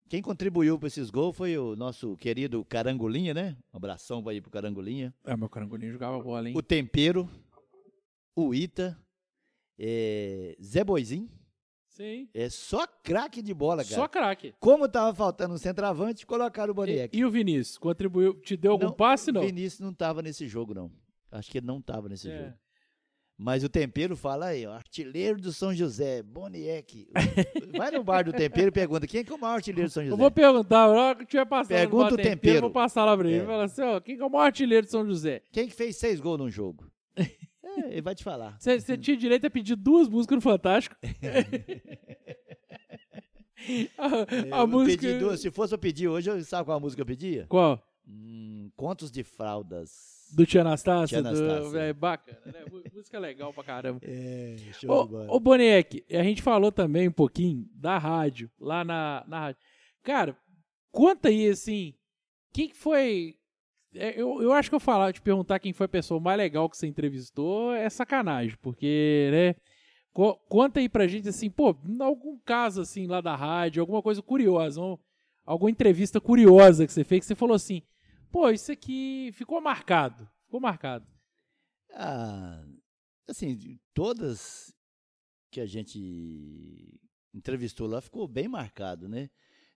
quem contribuiu para esses gols foi o nosso querido Carangolinha, né? Um abração aí pro Carangolinha. É, meu carangolinho jogava bola, hein? O Tempero, o Ita, é, Zé Boizinho. Sim. É só craque de bola, cara. Só craque. Como tava faltando um centroavante, colocaram o E, Boniek. e o Vinícius? Contribuiu? Te deu algum passe, não? O Vinícius não tava nesse jogo, não. Acho que ele não tava nesse É. jogo. Mas o Tempero fala aí, ó, artilheiro do São José, Boniek. Vai no bar do Tempero e pergunta, quem é, que é o maior artilheiro do São Eu José? vou perguntar, na hora que tiver passando Pergunta o tempero. eu vou passar lá pra ele. É. Fala assim, ó, quem que é o maior artilheiro de São José? Quem que fez seis gols num jogo? É, ele vai te falar. Você tinha direito a pedir duas músicas no Fantástico. a, a Eu música... duas, se fosse eu pedir hoje, eu- sabe qual a música eu pedia? Qual? Hum, Contos de Fraldas. Do Tia Anastácia? Tia do-. É bacana, né? Mú- Música legal pra caramba. É, show Ô, ô Boniek, a gente falou também um pouquinho da rádio, lá na, na rádio. Cara, conta aí, assim, quem que foi... é, Eu, eu acho que eu falar, te perguntar quem foi a pessoa mais legal que você entrevistou é sacanagem, porque, né... co- Conta aí pra gente, assim, pô, algum caso, assim, lá da rádio, alguma coisa curiosa, um- alguma entrevista curiosa que você fez, que você falou assim, pô, isso aqui ficou marcado, ficou marcado. Ah, assim, todas que a gente entrevistou lá ficou bem marcado, né?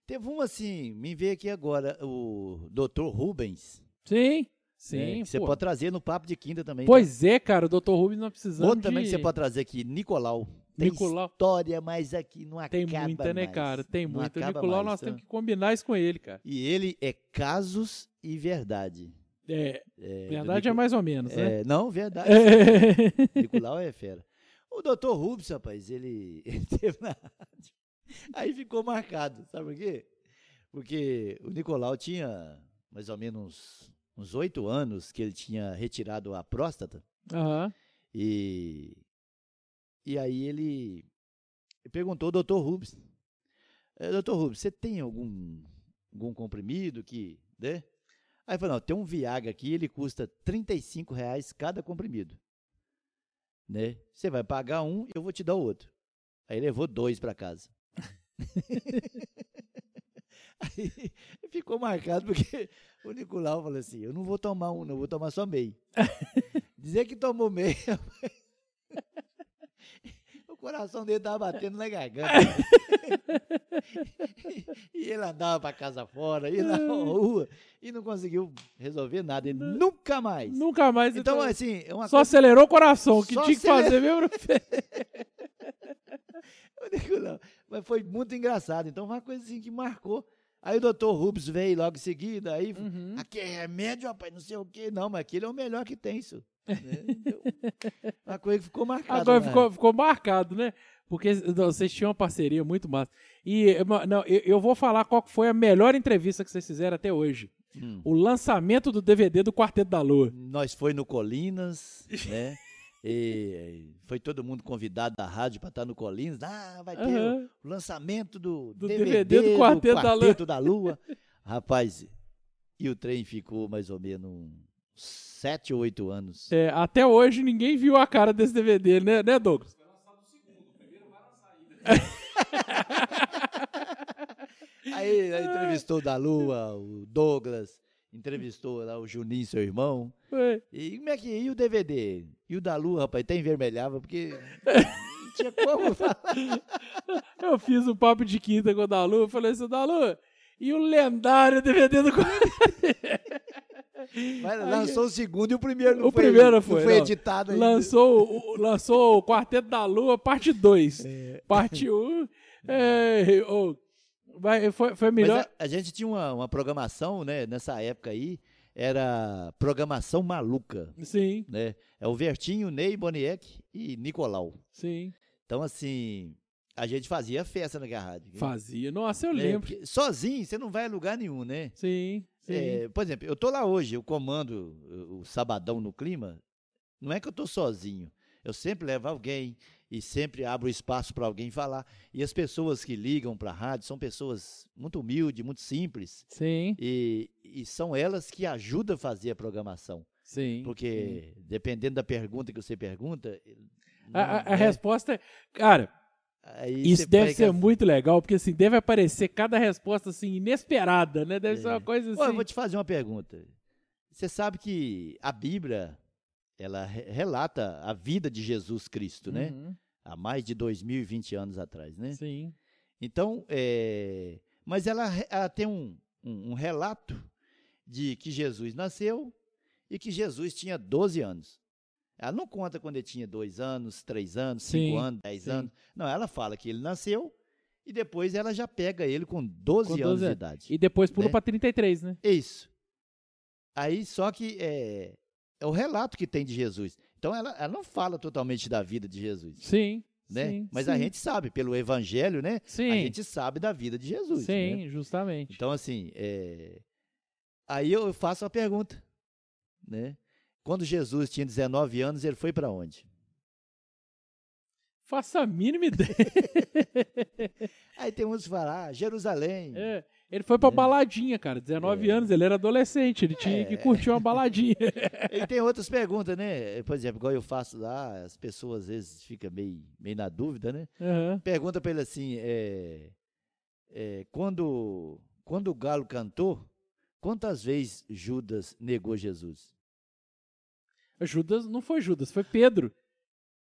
Teve uma assim, me veio aqui agora, o Dr. Rubens. Sim, né, sim, que você pode trazer no Papo de Quinta também. Pois é, cara, o Dr. Rubens não precisamos Outro também de... que você pode trazer aqui, Nicolau. Tem Nicolau. história, mas aqui não acaba Tem muita, né, mais. cara? Tem Não muita. Nicolau, mais, nós tá? temos que combinar isso com ele, cara. E ele é casos e verdade. É, É, verdade é mais ou menos, né? É, não, verdade. É. Nicolau é fera. O doutor Rubens, rapaz, ele, ele teve na rádio. Aí ficou marcado, sabe por quê? Porque o Nicolau tinha mais ou menos uns oito anos que ele tinha retirado a próstata Aham. e, e aí ele perguntou ao doutor Rubens, "Eh, doutor Rubens, você tem algum, algum comprimido que, né? Aí falou, não, tem um Viagra aqui, ele custa 35 reais cada comprimido. Né? Você vai pagar um, eu vou te dar o outro. Aí levou dois para casa. Aí ficou marcado porque o Nicolau falou assim, eu não vou tomar um, não vou tomar só meio. Dizer que tomou meio, coração dele tava batendo na garganta. e ele andava para casa fora, ia na rua e não conseguiu resolver nada. Ele nunca mais. Nunca mais. Então, assim, é só coisa. acelerou o coração. O que Só tinha que fazer mesmo. Eu digo, não, Mas foi muito engraçado. Então, uma coisa assim que marcou. Aí o doutor Rubens veio logo em seguida. Aí, Uhum. aqui é remédio, rapaz, não sei o quê. Não, mas aquele é o melhor que tem, isso. Né? Então, Uma coisa que ficou marcada. Agora né? ficou, ficou marcado, né? Porque vocês tinham uma parceria muito massa. E não, eu, eu vou falar qual foi a melhor entrevista que vocês fizeram até hoje. Hum. O lançamento do DVD do Quarteto da Lua. Nós foi no Colinas, né? E foi todo mundo convidado da rádio para estar no Colinas. Ah, vai ter Aham. o lançamento do, Do DVD, DVD do Quarteto da Lua. Quarteto da Lua. Rapaz, e o trem ficou mais ou menos sete ou oito anos. É, até hoje ninguém viu a cara desse DVD, né, né Douglas? Aí aí entrevistou o da Lua, o Douglas, entrevistou lá o Juninho, seu irmão. Foi. E como é que e o DVD? E o da Lua, rapaz, até envermelhava, porque tinha como falar. Eu fiz o papo de quinta com o Dalu, eu falei assim, Dalu, e o lendário DVD do Mas lançou o segundo e o primeiro não O foi, primeiro não foi, foi não. editado ainda. lançou, o- lançou o Quarteto da Lua, parte 2. Parte 1. É, ô, vai- foi, foi melhor. a, a gente tinha uma, uma programação, né, nessa época aí, era programação maluca, Sim, né? É o Vertinho, Ney, Boniek e Nicolau. sim. Então, assim, a gente fazia festa na rádio. Fazia. Nossa, eu né? lembro. Porque sozinho, você não vai a lugar nenhum, né? Sim. É, por exemplo, eu tô lá hoje, eu comando o, o Sabadão no Clima, não é que eu tô sozinho. Eu sempre levo alguém e sempre abro espaço para alguém falar. E as pessoas que ligam para a rádio são pessoas muito humildes, muito simples. Sim, E, e são elas que ajudam a fazer a programação. sim. Porque, dependendo da pergunta que você pergunta. A, a- a é- resposta é. Cara, aí isso deve ser muito legal, porque assim, deve aparecer cada resposta assim, inesperada, né? Deve ser É. uma coisa Ó, eu assim. vou te fazer uma pergunta. Você sabe que a Bíblia, ela re- relata a vida de Jesus Cristo, né? Uhum, Há mais de 2020 anos atrás, né? Sim. Então, é... mas ela, ela tem um, um, um relato de que Jesus nasceu e que Jesus tinha 12 anos. Ela não conta quando ele tinha 2 anos, 3 anos, 5 Sim, anos, 10 sim. anos. Não, ela fala que ele nasceu e depois ela já pega ele com 12, Com 12 anos de anos. idade. E depois pula Né? pra 33, né? Isso. Aí, só que é, é o relato que tem de Jesus. Então, ela, ela não fala totalmente da vida de Jesus, Sim. né? Sim, Mas sim. a gente sabe, pelo evangelho, né? Sim. A gente sabe da vida de Jesus, Sim, né? justamente. Então, assim, é, aí eu faço uma pergunta, né? Quando Jesus tinha 19 anos, ele foi para onde? Faça a mínima ideia. Aí tem uns que falam, ah, Jerusalém. É, ele foi pra É. baladinha, cara. 19 É. anos, ele era adolescente, ele tinha que É. curtir uma baladinha. E tem outras perguntas, né? Por exemplo, igual eu faço lá, as pessoas às vezes ficam meio, meio na dúvida, né? Aham. Pergunta para ele assim, é, é, quando, quando o galo cantou, quantas vezes Judas negou Jesus? Judas não foi Judas, foi Pedro.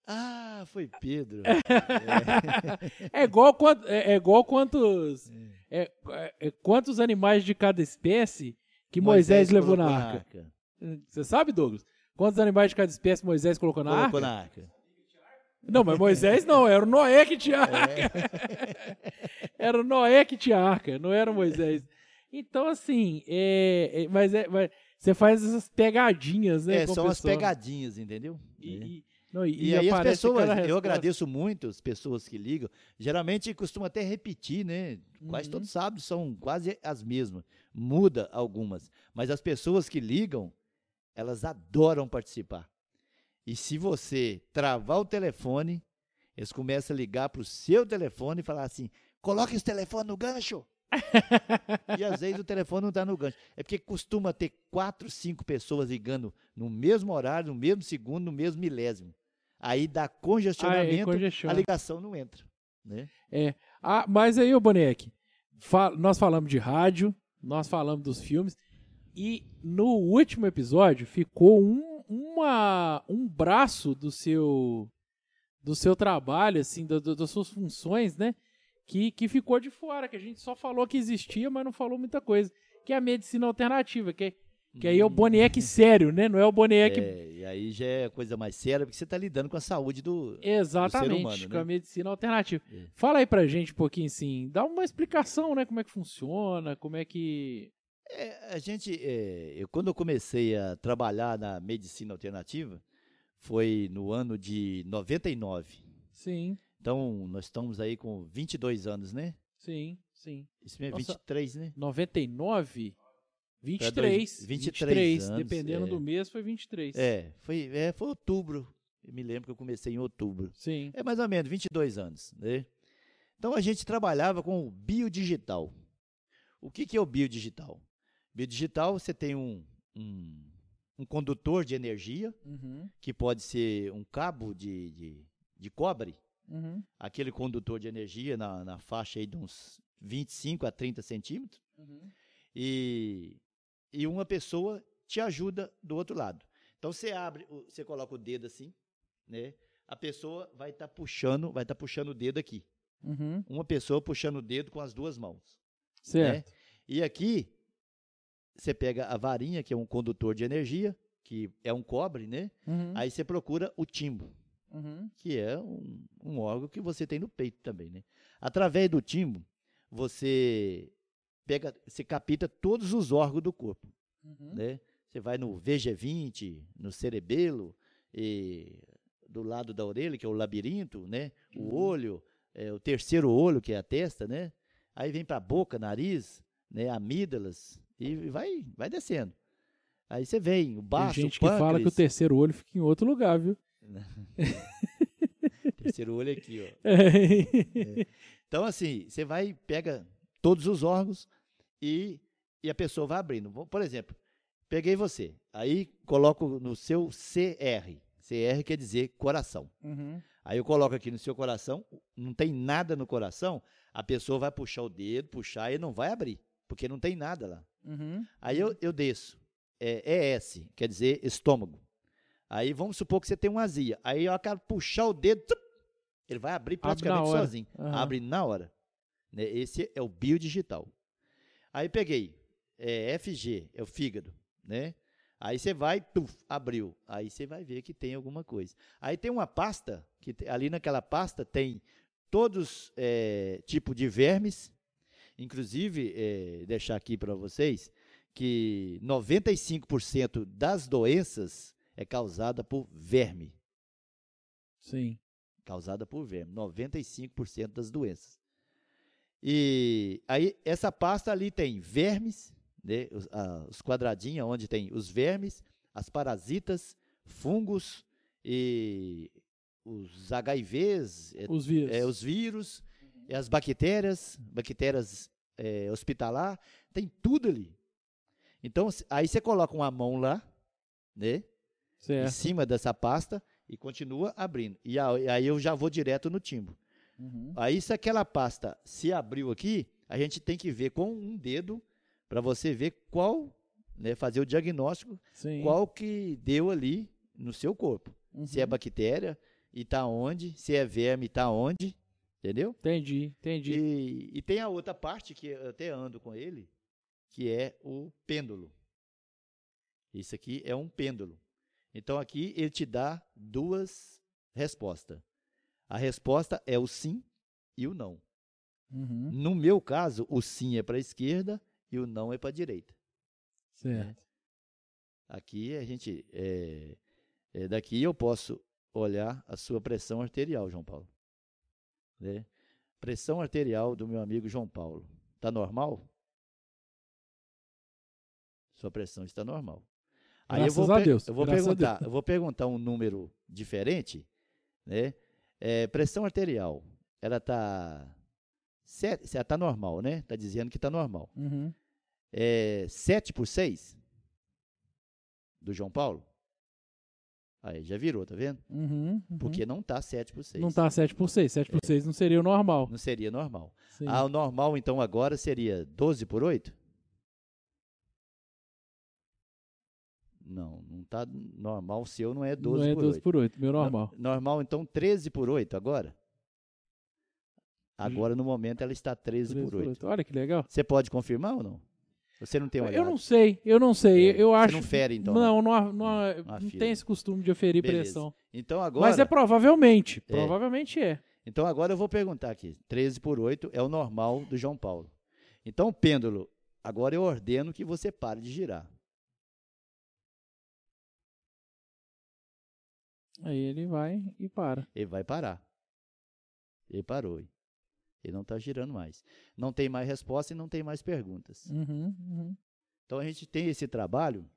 Ah, foi Pedro. É igual, quant- é, é igual quantos, é, é- é quantos animais de cada espécie que Moisés, levou na colocou arca. Você sabe, Douglas? Quantos animais de cada espécie Moisés colocou na Colocou arca? na arca. Não, mas Moisés não, era o Noé que tinha arca. Era o Noé que tinha arca, não era o Moisés. Então, assim, é, é- mas, é, mas você faz essas pegadinhas, né? É, são as pegadinhas, entendeu? E, É. não, e- E, aí as pessoas, eu agradeço muito as pessoas que ligam. Geralmente costuma até repetir, né? Quase Uhum. todos sábados são quase as mesmas. Muda algumas. Mas as pessoas que ligam, elas adoram participar. E se você travar o telefone, eles começam a ligar para o seu telefone e falar assim: coloque esse telefone no gancho. E às vezes o telefone não está no gancho. É porque costuma ter quatro, cinco pessoas ligando no mesmo horário, no mesmo segundo, no mesmo milésimo. Aí dá Ah, é, congestionamento, a ligação não entra. Né? Ah, mas aí, ô Boneque, fa- nós falamos de rádio, nós falamos dos filmes, e no último episódio ficou um, uma, um braço do seu do seu trabalho, assim, do- do- das suas funções, né? Que, que ficou de fora, que a gente só falou que existia, mas não falou muita coisa. Que é a medicina alternativa, que, que aí é o Boneque sério, né? Não é o Boneque É, e aí já é coisa mais séria, porque você está lidando com a saúde do. Exatamente, humano, com né? a medicina alternativa. É. Fala aí pra gente um pouquinho assim, dá uma explicação, né, como é que funciona, como é que... É, a gente, é, eu, quando eu comecei a trabalhar na medicina alternativa, foi no ano de 99. Sim, Então, nós estamos aí com 22 anos, né? sim, sim. Isso mesmo, Nossa. 23, né? 99? Pra 23, dois- 23 23, anos, dependendo é. do mês foi 23. É, foi, é, foi outubro. Eu me lembro que eu comecei em outubro. Sim, É mais ou menos 22 anos, né? Então a gente trabalhava com o biodigital. O que, que é o biodigital? Biodigital, você tem um, um, um condutor de energia, uhum, que pode ser um cabo de, de, de cobre, uhum, aquele condutor de energia na, na faixa aí de uns 25 a 30 centímetros, uhum. e, e uma pessoa te ajuda do outro lado. Então você abre, você coloca o dedo assim, né? a pessoa vai estar puxando, vai estar puxando o dedo aqui. Uhum. Uma pessoa puxando o dedo com as duas mãos. Certo. né? E aqui você pega a varinha, que é um condutor de energia, que é um cobre, né? Uhum. Aí você procura o timbo, Uhum. que é um, um órgão que você tem no peito também, né? Através do timbo, você pega, você capta todos os órgãos do corpo, Uhum. né? Você vai no VG20, no cerebelo, e do lado da orelha, que é o labirinto, né? O Uhum. olho, é, o terceiro olho, que é a testa, né? Aí vem para a boca, nariz, né? Amígdalas, e vai, vai descendo. Aí você vem, o baço, Tem gente o que fala que o terceiro olho fica em outro lugar, viu? terceiro olho aqui, ó. É. Então, assim, você vai, pega todos os órgãos e, e a pessoa vai abrindo. Por exemplo, peguei você, aí coloco no seu CR. CR quer dizer coração. Uhum. Aí eu coloco aqui no seu coração, não tem nada no coração, a pessoa vai puxar o dedo, puxar e não vai abrir, porque não tem nada lá. Uhum. Aí eu, eu desço. É ES, quer dizer estômago. Aí vamos supor que você tem uma azia. Aí eu acabo puxar o dedo, ele vai abrir Abre praticamente hora. sozinho. Aham. Abre na hora. Né? Esse é o biodigital. Aí peguei. É, FG, é o fígado. Né? Aí você vai, abriu. Aí você vai ver que tem alguma coisa. Aí tem uma pasta, que ali naquela pasta tem todos é, tipo de vermes. Inclusive, é, deixar aqui para vocês que 95% das doenças é causada por verme. Sim. Causada por verme. 95% das doenças. E aí, essa pasta ali tem vermes, né, os, ah, os quadradinhos onde tem os vermes, as parasitas, fungos e os HIVs, é, Os vírus. é, os vírus, e as bactérias, bactérias é, hospitalar, tem tudo ali. Então, aí você coloca uma mão lá, né, em Certo. cima dessa pasta e continua abrindo. E aí eu já vou direto no timbo. Uhum. Aí se aquela pasta se abriu aqui, a gente tem que ver com um dedo para você ver qual, né, fazer o diagnóstico, Sim. qual que deu ali no seu corpo. Se é Uhum. bactéria e tá onde, se é verme e tá onde, entendeu? Entendi, entendi. E, e tem a outra parte que eu até ando com ele, que é o pêndulo. Isso aqui é um pêndulo. Então aqui ele te dá duas respostas. A resposta é o sim e o não. Uhum. No meu caso, o sim é para a esquerda e o não é para a direita. Certo. Aqui a gente, é, é, daqui eu posso olhar a sua pressão arterial, João Paulo. Né? Pressão arterial do meu amigo João Paulo. Está normal? Sua pressão está normal. Aí eu Graças vou, a Deus, eu vou graças perguntar, eu vou perguntar um número diferente, né? É, pressão arterial, ela está ela tá normal, né? Está dizendo que está normal. Uhum. É 7 por 6 do João Paulo? Aí já virou, tá vendo? Uhum. uhum. Porque não tá 7 por 6. Não tá 7 por 6. 7 por 6 não seria o normal. Não seria normal. Sim. Ah, o normal então agora seria 12 por 8? Não, não tá normal. O seu não é 12 não é por 12 8. por 8, meu normal. No- normal então 13 por 8 agora? Agora no momento ela está 13, 13 por 8. Olha que legal. Você pode confirmar ou não? Você não tem olhado? Eu não sei, eu não sei. É, eu você acho. não fere, então, Não, não, não, Não não afira. tem esse costume de aferir Beleza. pressão. Então agora Mas é provavelmente. Provavelmente é. Então agora eu vou perguntar aqui. 13 por 8 é o normal do João Paulo. Então, pêndulo, agora eu ordeno que você pare de girar. Aí ele vai e para. Ele vai parar. Ele parou. Ele não está girando mais. Não tem mais resposta e não tem mais perguntas. Uhum, uhum. Então a gente tem esse trabalho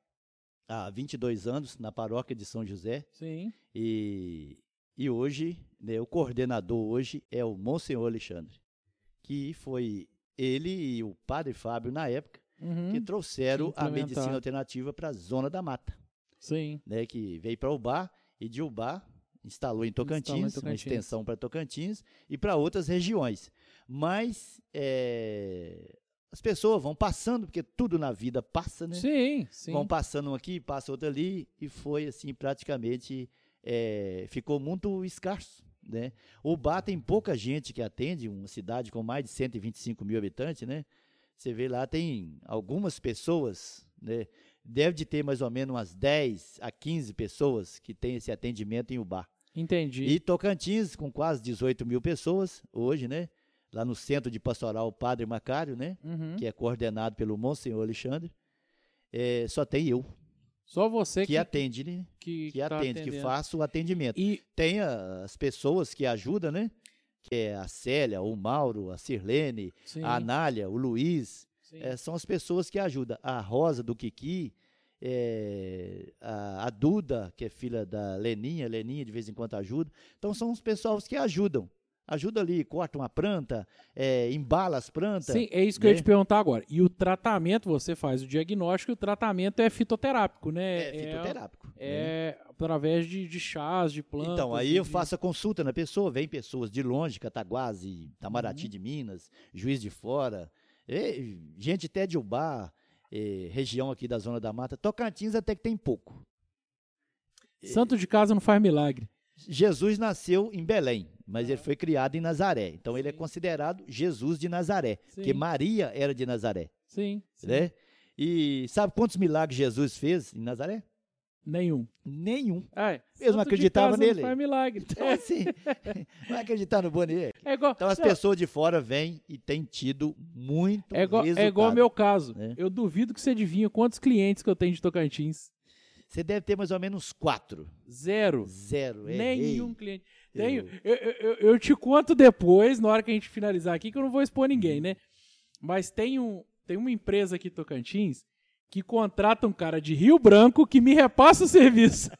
há 22 anos na paróquia de São José Sim. e, e hoje, né, o coordenador hoje é o Monsenhor Alexandre, que foi ele e o padre Fábio na época Uhum. que trouxeram a medicina alternativa para a zona da mata, Sim. né, que veio para Ubá e de Ubá instalou em Tocantins, Instalou em uma Tocantins. extensão para Tocantins e para outras regiões. Mas é, as pessoas vão passando, porque tudo na vida passa, né? Sim, sim. Vão passando um aqui, passa outro ali, e foi assim praticamente é, ficou muito escasso. Né? O bar tem pouca gente que atende, uma cidade com mais de 125 mil habitantes, né? Você vê lá, tem algumas pessoas, né? Deve de ter mais ou menos umas 10 a 15 pessoas que tem esse atendimento em Ubar. Entendi. E Tocantins, com quase 18 mil pessoas hoje, né? Lá no Centro de Pastoral Padre Macário, né? Uhum. Que é coordenado pelo Monsenhor Alexandre. É, só tem eu Só você que, que, atende, né? que, Que tá atende, que faço o atendimento. E Tem as pessoas que ajudam, né? Que é a Célia, o Mauro, a Sirlene, sim, a Anália, o Luiz. É, são as pessoas que ajudam. A Rosa do Kiki, é, a, a Duda, que é filha da Leninha, Leninha de vez em quando ajuda. Então são os pessoas que ajudam. Ajuda ali, corta uma planta, é, embala as plantas. Sim, é isso que eu ia né? te perguntar agora. E o tratamento, você faz o diagnóstico e o tratamento é fitoterápico, né? É fitoterápico. né? É através de, de chás, de plantas. Então, aí eu de- faço a consulta na pessoa, vem pessoas de longe, Cataguases, Itamaraty Uhum. de Minas, Juiz de Fora, eh, gente até de Ubá, região aqui da Zona da Mata. Tocantins até que tem pouco. Santo de casa não faz milagre. Jesus nasceu em Belém, mas Ah. ele foi criado em Nazaré. Então ele é Sim. considerado Jesus de Nazaré, porque Sim. Maria era de Nazaré, Sim. sim. né? E sabe quantos milagres Jesus fez em Nazaré? Nenhum. Nenhum. É. Eles não acreditavam casa nele. Não faz milagre. Então assim, vai acreditar no Bonier? É igual, Então as não, pessoas de fora vêm e têm tido muito é igual, resultado. é igual o meu caso. né? Eu duvido que você adivinha quantos clientes que eu tenho de Tocantins. Você deve ter mais ou menos quatro. Zero. Zero. Nenhum errei. cliente. Eu- Tenho, eu, eu, eu- eu te conto depois, na hora que a gente finalizar aqui, que eu não vou expor ninguém, né? Mas tem, um, tem uma empresa aqui em Tocantins que contrata um cara de Rio Branco que me repassa o serviço.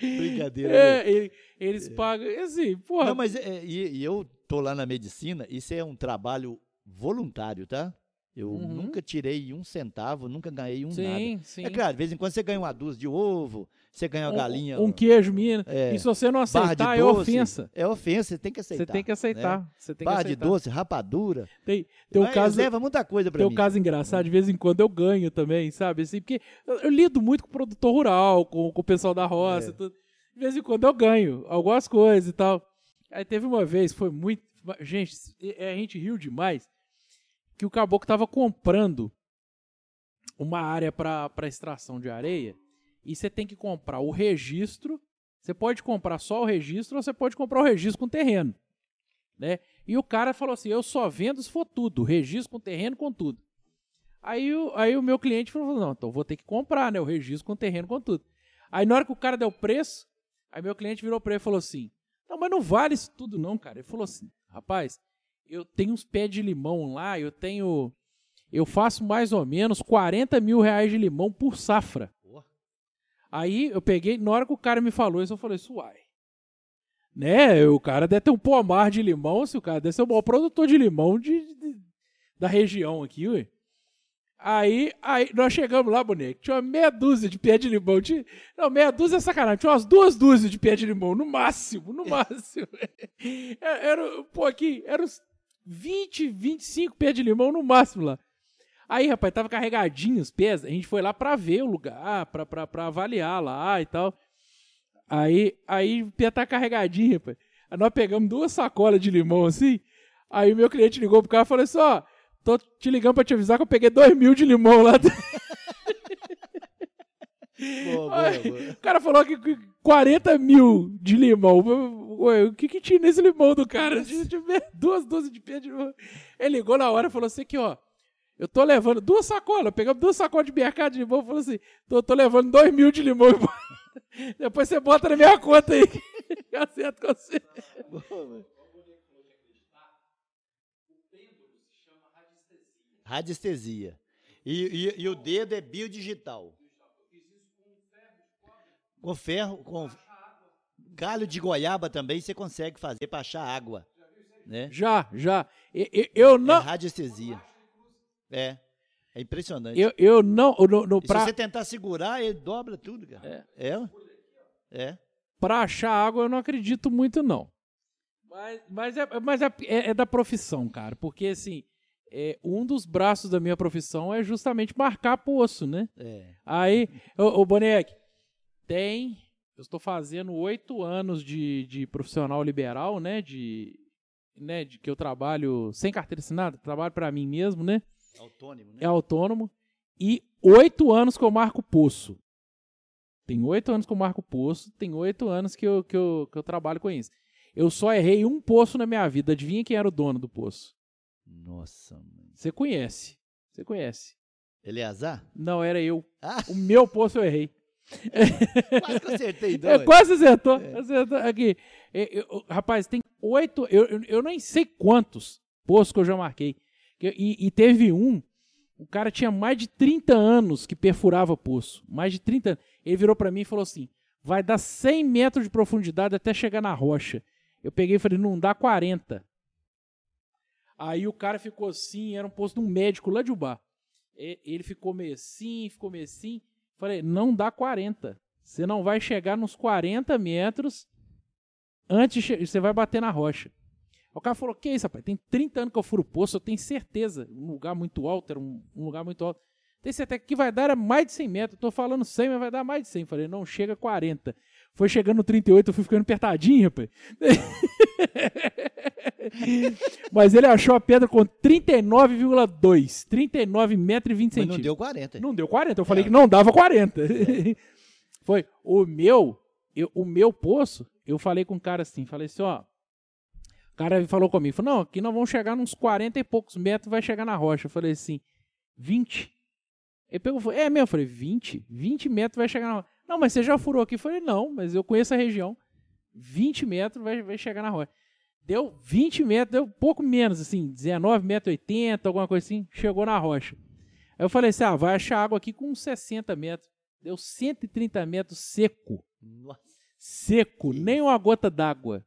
Brincadeira. né? É, ele- eles pagam. Assim, porra. Não, mas é, e, e eu tô lá na medicina, isso é um trabalho voluntário, tá? Eu Uhum. nunca tirei um centavo, nunca ganhei um nada. sim, sim. É claro, de vez em quando você ganha uma dúzia de ovo, você ganha uma galinha. Um, um queijo, menino. É. E se você não de aceitar, é doce. ofensa. É ofensa, você tem que Você aceitar. tem que aceitar. Você tem que Barra de aceitar. doce, rapadura. Tem, um Mas caso. leva muita coisa pra Tem um mim. caso engraçado, de vez em quando eu ganho também, sabe? Assim, porque eu, eu lido muito com o produtor rural, com, com o pessoal da roça É. tudo. De vez em quando eu ganho algumas coisas e tal. Aí teve uma vez, foi muito. Gente, e- a gente riu demais, que o caboclo tava comprando uma área para extração de areia e você tem que comprar o registro. Você pode comprar só o registro ou você pode comprar o registro com terreno. Né? E o cara falou assim: eu só vendo se for tudo, registro com terreno com tudo. Aí, aí o meu cliente falou: não, então vou ter que comprar, né? O registro com terreno com tudo. Aí na hora que o cara deu o preço, aí meu cliente virou pra ele e falou assim: não, mas não vale isso tudo, não, cara. Ele falou assim: rapaz, eu tenho uns pés de limão lá, eu tenho. Eu faço mais ou menos 40 mil reais de limão por safra. Aí eu peguei, na hora que o cara me falou isso, eu falei, isso uai. Né? O cara deve ter um pomar de limão, se o cara deve ser o maior produtor de limão de, de- da região aqui, ué. Aí, aí nós chegamos lá, boneco. Tinha uma meia dúzia de pé de limão. Tinha, não, meia dúzia é sacanagem. Tinha umas duas dúzias de pé de limão, no máximo, no máximo. Era, era, pô, aqui, era uns 20, 25 pés de limão no máximo lá. Aí, rapaz, tava carregadinho os pés. A gente foi lá pra ver o lugar, pra, pra, pra avaliar lá e tal. Aí, aí o pé tá carregadinho, rapaz. Aí nós pegamos duas sacolas de limão assim. Aí o meu cliente ligou pro cara e falou assim: ó, tô te ligando pra te avisar que eu peguei dois mil de limão lá. Boa, boa, boa. O cara falou que que 40 mil de limão. Ué, o que que tinha nesse limão do cara? Tinha, tinha duas dúzias de pé de limão. Ele ligou na hora e falou assim aqui, ó. Eu tô levando duas sacolas, pegamos duas sacolas de mercado de limão e falou assim, tô, tô levando dois mil de limão. Depois você bota na minha conta aí. eu acerto com você. Boa. Radiestesia. E, e- e o dedo é biodigital. Com ferro, com galho de goiaba também você consegue fazer para achar água. Né? Já, já. E- e- Eu É não, radiestesia. É. É impressionante. eu, eu não, no, no, pra, se você tentar segurar, ele dobra tudo, cara. É. É. É. pra achar água eu não acredito muito, não. Mas, mas, é, mas é, é- é da profissão, cara. Porque, assim, é, um dos braços da minha profissão é justamente marcar poço, né? é. Aí, ô, ô Boneque, Tem. Eu estou fazendo oito anos de, de profissional liberal, né? De, né? De que eu trabalho sem carteira assinada, trabalho para mim mesmo, né? Autônomo, né? É autônomo. E oito anos que eu marco poço. Tem oito anos que eu marco poço, tem oito anos que eu, que, eu, que eu trabalho com isso. Eu só errei um poço na minha vida. Adivinha quem era o dono do poço? Nossa, mãe. Você conhece. Você conhece. Eleazar? Não, era eu. Ah, O meu poço eu errei. Quase que eu acertei, então. É, quase acertou. acertou. Aqui. É, eu- rapaz, tem oito. Eu, eu, eu nem sei quantos poços que eu já marquei. Que- E, e teve um. O cara tinha mais de 30 anos que perfurava poço. Mais de 30 anos. Ele virou pra mim e falou assim: vai dar 100 metros de profundidade até chegar na rocha. Eu peguei e falei: não dá 40. Aí o cara ficou assim, era um posto de um médico lá de Ubá. E- Ele ficou meio assim, ficou meio assim. Falei, não dá 40. Você não vai chegar nos 40 metros antes, de você vai bater na rocha. O cara falou, que isso, rapaz? Tem 30 anos que eu furo poço, eu tenho certeza. Um lugar muito alto, era um, um lugar muito alto. Tem certeza que vai dar era mais de 100 metros. Tô falando 100, mas vai dar mais de 100. Falei, não, chega a 40. Foi chegando no 38, eu fui ficando apertadinho, rapaz. mas ele achou a pedra com 39,2. 39 metros e 20 Mas não centímetros. deu 40. Não deu 40. Eu falei É. que não dava 40. Foi. O meu, eu- o meu poço, eu falei com o cara assim, falei assim, ó. O cara falou comigo, falou, não, aqui nós vamos chegar nos 40 e poucos metros, vai chegar na rocha. Eu falei assim, 20. Ele pegou falou, é mesmo? Eu falei, 20? 20 metros vai chegar na rocha. Não, mas você já furou aqui? Eu falei, não, mas eu conheço a região. 20 metros vai, vai chegar na rocha. Deu 20 metros, deu pouco menos, assim, 19 metros 80, alguma coisa assim, chegou na rocha. Aí eu falei assim, ah, vai achar água aqui com uns 60 metros. Deu 130 metros seco. Nossa. Seco, nem uma gota d'água.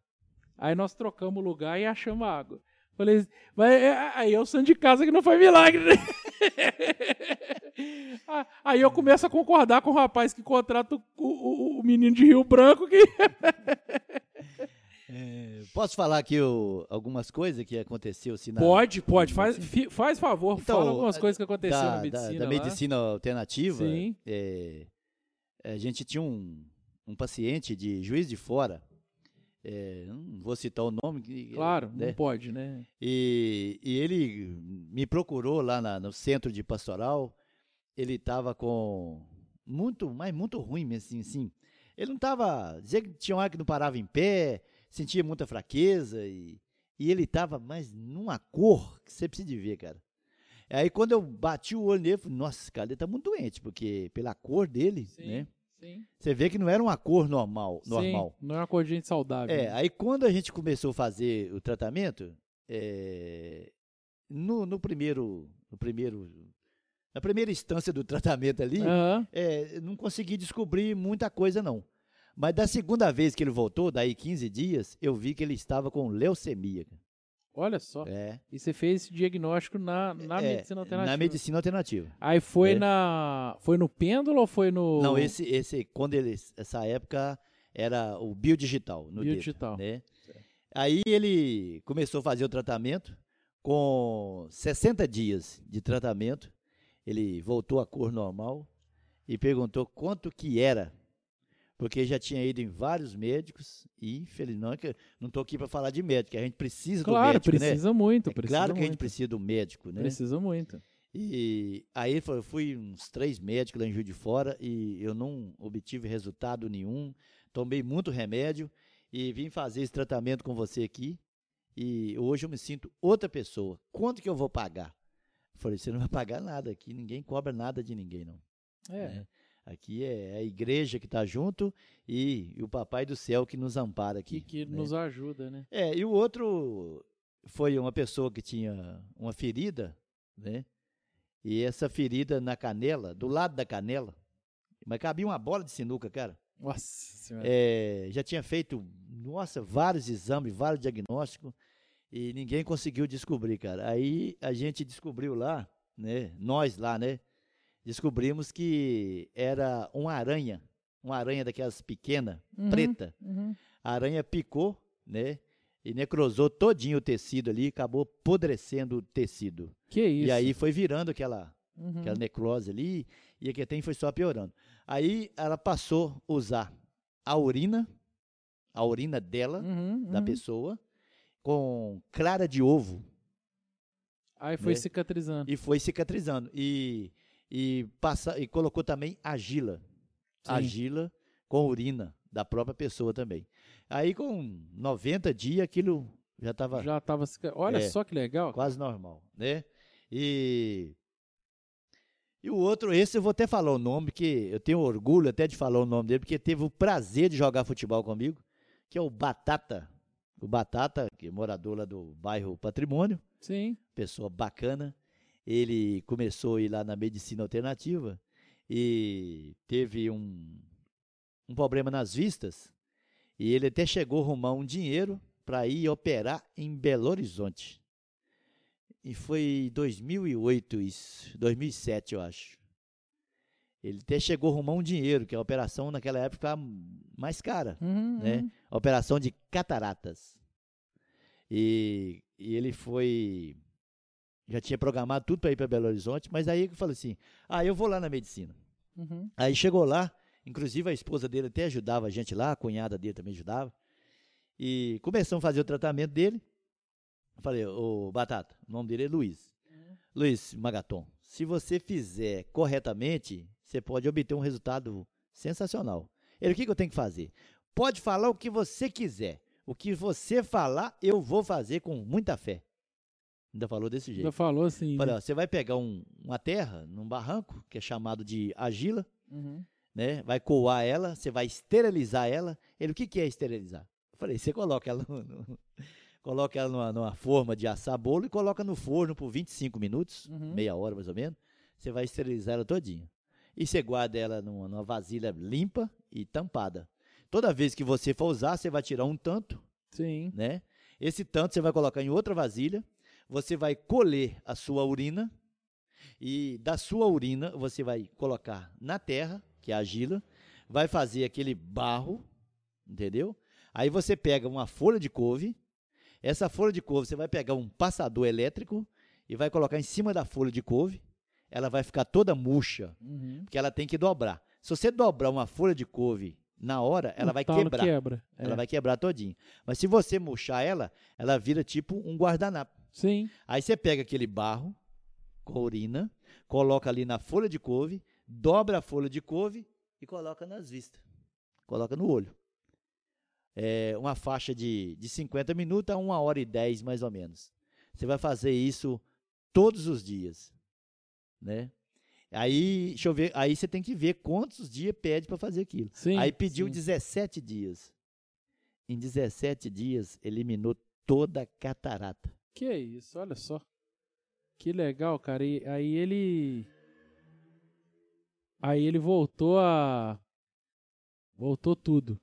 Aí nós trocamos o lugar e achamos a água. Falei, mas é- aí é o santo de casa que não faz milagre, né? Ah, Aí eu começo a concordar com o rapaz que contrata o, o- o menino de Rio Branco que. É, posso falar aqui o- algumas coisas que aconteceu assim, na, Pode, pode, faz, fi- faz favor, Então, fala algumas a- coisas que aconteceram da, na da- medicina. da lá. medicina alternativa. Sim. é, a gente tinha um, um paciente de Juiz de Fora. é, não vou citar o nome. Claro, né? não pode, né? E, e ele me procurou lá na- no centro de pastoral. Ele estava com muito, mas muito ruim mesmo, assim, assim. Ele não estava. Dizia que tinha hora que não parava em pé, sentia muita fraqueza e, e ele estava, mas numa cor que você precisa de ver, cara. Aí quando eu bati o olho nele, eu falei, nossa, cara, ele tá muito doente, porque pela cor dele, Sim. né? Sim. Você vê que não era uma cor normal, normal. Sim, não é uma cor de gente saudável. É, né? aí quando a gente começou a fazer o tratamento, é, no, no primeiro, no primeiro, na primeira instância do tratamento ali, Aham. é, não consegui descobrir muita coisa não. Mas da segunda vez que ele voltou, daí 15 dias, eu vi que ele estava com leucemia. Olha só. É, E você fez esse diagnóstico na, na é, medicina alternativa. Na medicina alternativa. Aí foi É. na. Foi no pêndulo ou foi no. Não, esse, esse, quando ele, essa época era o biodigital. No dedo, Biodigital. né? Aí ele começou a fazer o tratamento. Com 60 dias de tratamento, ele voltou à cor normal e perguntou quanto que era, porque já tinha ido em vários médicos e, infelizmente, não estou aqui para falar de médico, a gente precisa do Claro, médico, né? precisa muito. É Precisa claro que a gente muito. precisa do médico, né? Precisa muito. E aí ele falou, eu fui uns três médicos lá em Juiz de Fora e eu não obtive resultado nenhum, tomei muito remédio e vim fazer esse tratamento com você aqui e hoje eu me sinto outra pessoa. Quanto que eu vou pagar? Eu falei, você não vai pagar nada aqui, ninguém cobra nada de ninguém não. É. né? Aqui é a igreja que está junto e, e o papai do céu que nos ampara aqui. Que, que né? nos ajuda, né? É, e o outro foi uma pessoa que tinha uma ferida, né? E essa ferida na canela, do lado da canela, mas cabia uma bola de sinuca, cara. Nossa senhora. É, já tinha feito, nossa, vários exames, vários diagnósticos, e ninguém conseguiu descobrir, cara. Aí a gente descobriu lá, né? Nós lá, né? Descobrimos que era uma aranha, uma aranha daquelas pequenas, Uhum, preta. uhum. A aranha picou, né? E necrosou todinho o tecido ali, acabou apodrecendo o tecido. Que isso. E aí foi virando aquela, Uhum. aquela necrose ali. E aqui tem foi só piorando. Aí ela passou a usar a urina, a urina dela, Uhum, da uhum. pessoa, com clara de ovo Aí foi né? cicatrizando. e foi cicatrizando. E, e, passa, e colocou também argila. Sim. Argila com urina da própria pessoa também. Aí com 90 dias aquilo já estava Já tava. cica- Olha É. só que legal. quase normal, né? E e o outro, esse eu vou até falar o nome, que eu tenho orgulho até de falar o nome dele, porque teve o prazer de jogar futebol comigo, que é o Batata. O Batata, que é morador lá do bairro Patrimônio, Sim. pessoa bacana. Ele começou a ir lá na medicina alternativa e teve um, um problema nas vistas. E ele até chegou a arrumar um dinheiro para ir operar em Belo Horizonte. E foi em 2008, isso, 2007, eu acho. Ele até chegou a arrumar um dinheiro, que a operação naquela época mais cara Uhum, né? uhum. a operação de cataratas. E, e ele foi. Já tinha programado tudo para ir para Belo Horizonte, mas aí ele falou assim: ah, eu vou lá na medicina. uhum. Aí chegou lá, inclusive a esposa dele até ajudava a gente lá, a cunhada dele também ajudava. E começamos a fazer o tratamento dele. Eu Falei, ô Batata, o nome dele é Luiz. Luiz Magaton, se você fizer corretamente, você pode obter um resultado sensacional. Ele, o que, que eu tenho que fazer? Pode falar o que você quiser. O que você falar, eu vou fazer com muita fé. Ainda falou desse jeito. Já falou assim. Falei, né? ó, você vai pegar um- uma terra, num barranco, que é chamado de argila, Uhum. né? Vai coar ela, você vai esterilizar ela. Ele, o que, que é esterilizar? Eu falei, você coloca ela, no, no- coloca ela numa, numa forma de assar bolo e coloca no forno por 25 minutos, Uhum. meia hora mais ou menos. Você vai esterilizar ela todinha. E você guarda ela numa, numa vasilha limpa e tampada. Toda vez que você for usar, você vai tirar um tanto, Sim. né? Esse tanto você vai colocar em outra vasilha, você vai colher a sua urina e da sua urina você vai colocar na terra, que é a argila, vai fazer aquele barro, entendeu? Aí você pega uma folha de couve, essa folha de couve você vai pegar um passador elétrico e vai colocar em cima da folha de couve, ela vai ficar toda murcha, Uhum. porque ela tem que dobrar. Se você dobrar uma folha de couve na hora, ela O vai quebrar. quebra. é. Ela vai quebrar todinho. Mas se você murchar ela, ela vira tipo um guardanapo. Sim. Aí você pega aquele barro com urina, coloca ali na folha de couve, dobra a folha de couve e coloca nas vistas. Coloca no olho. É uma faixa de, de 50 minutos a 1 hora e 10 mais ou menos. Você vai fazer isso todos os dias, né? Aí, deixa eu ver, aí você tem que ver quantos dias pede para fazer aquilo. Sim. Aí pediu sim. 17 dias. Em 17 dias, eliminou toda a catarata. Que isso, olha só. Que legal, cara. E aí ele. Aí ele voltou a. Voltou tudo.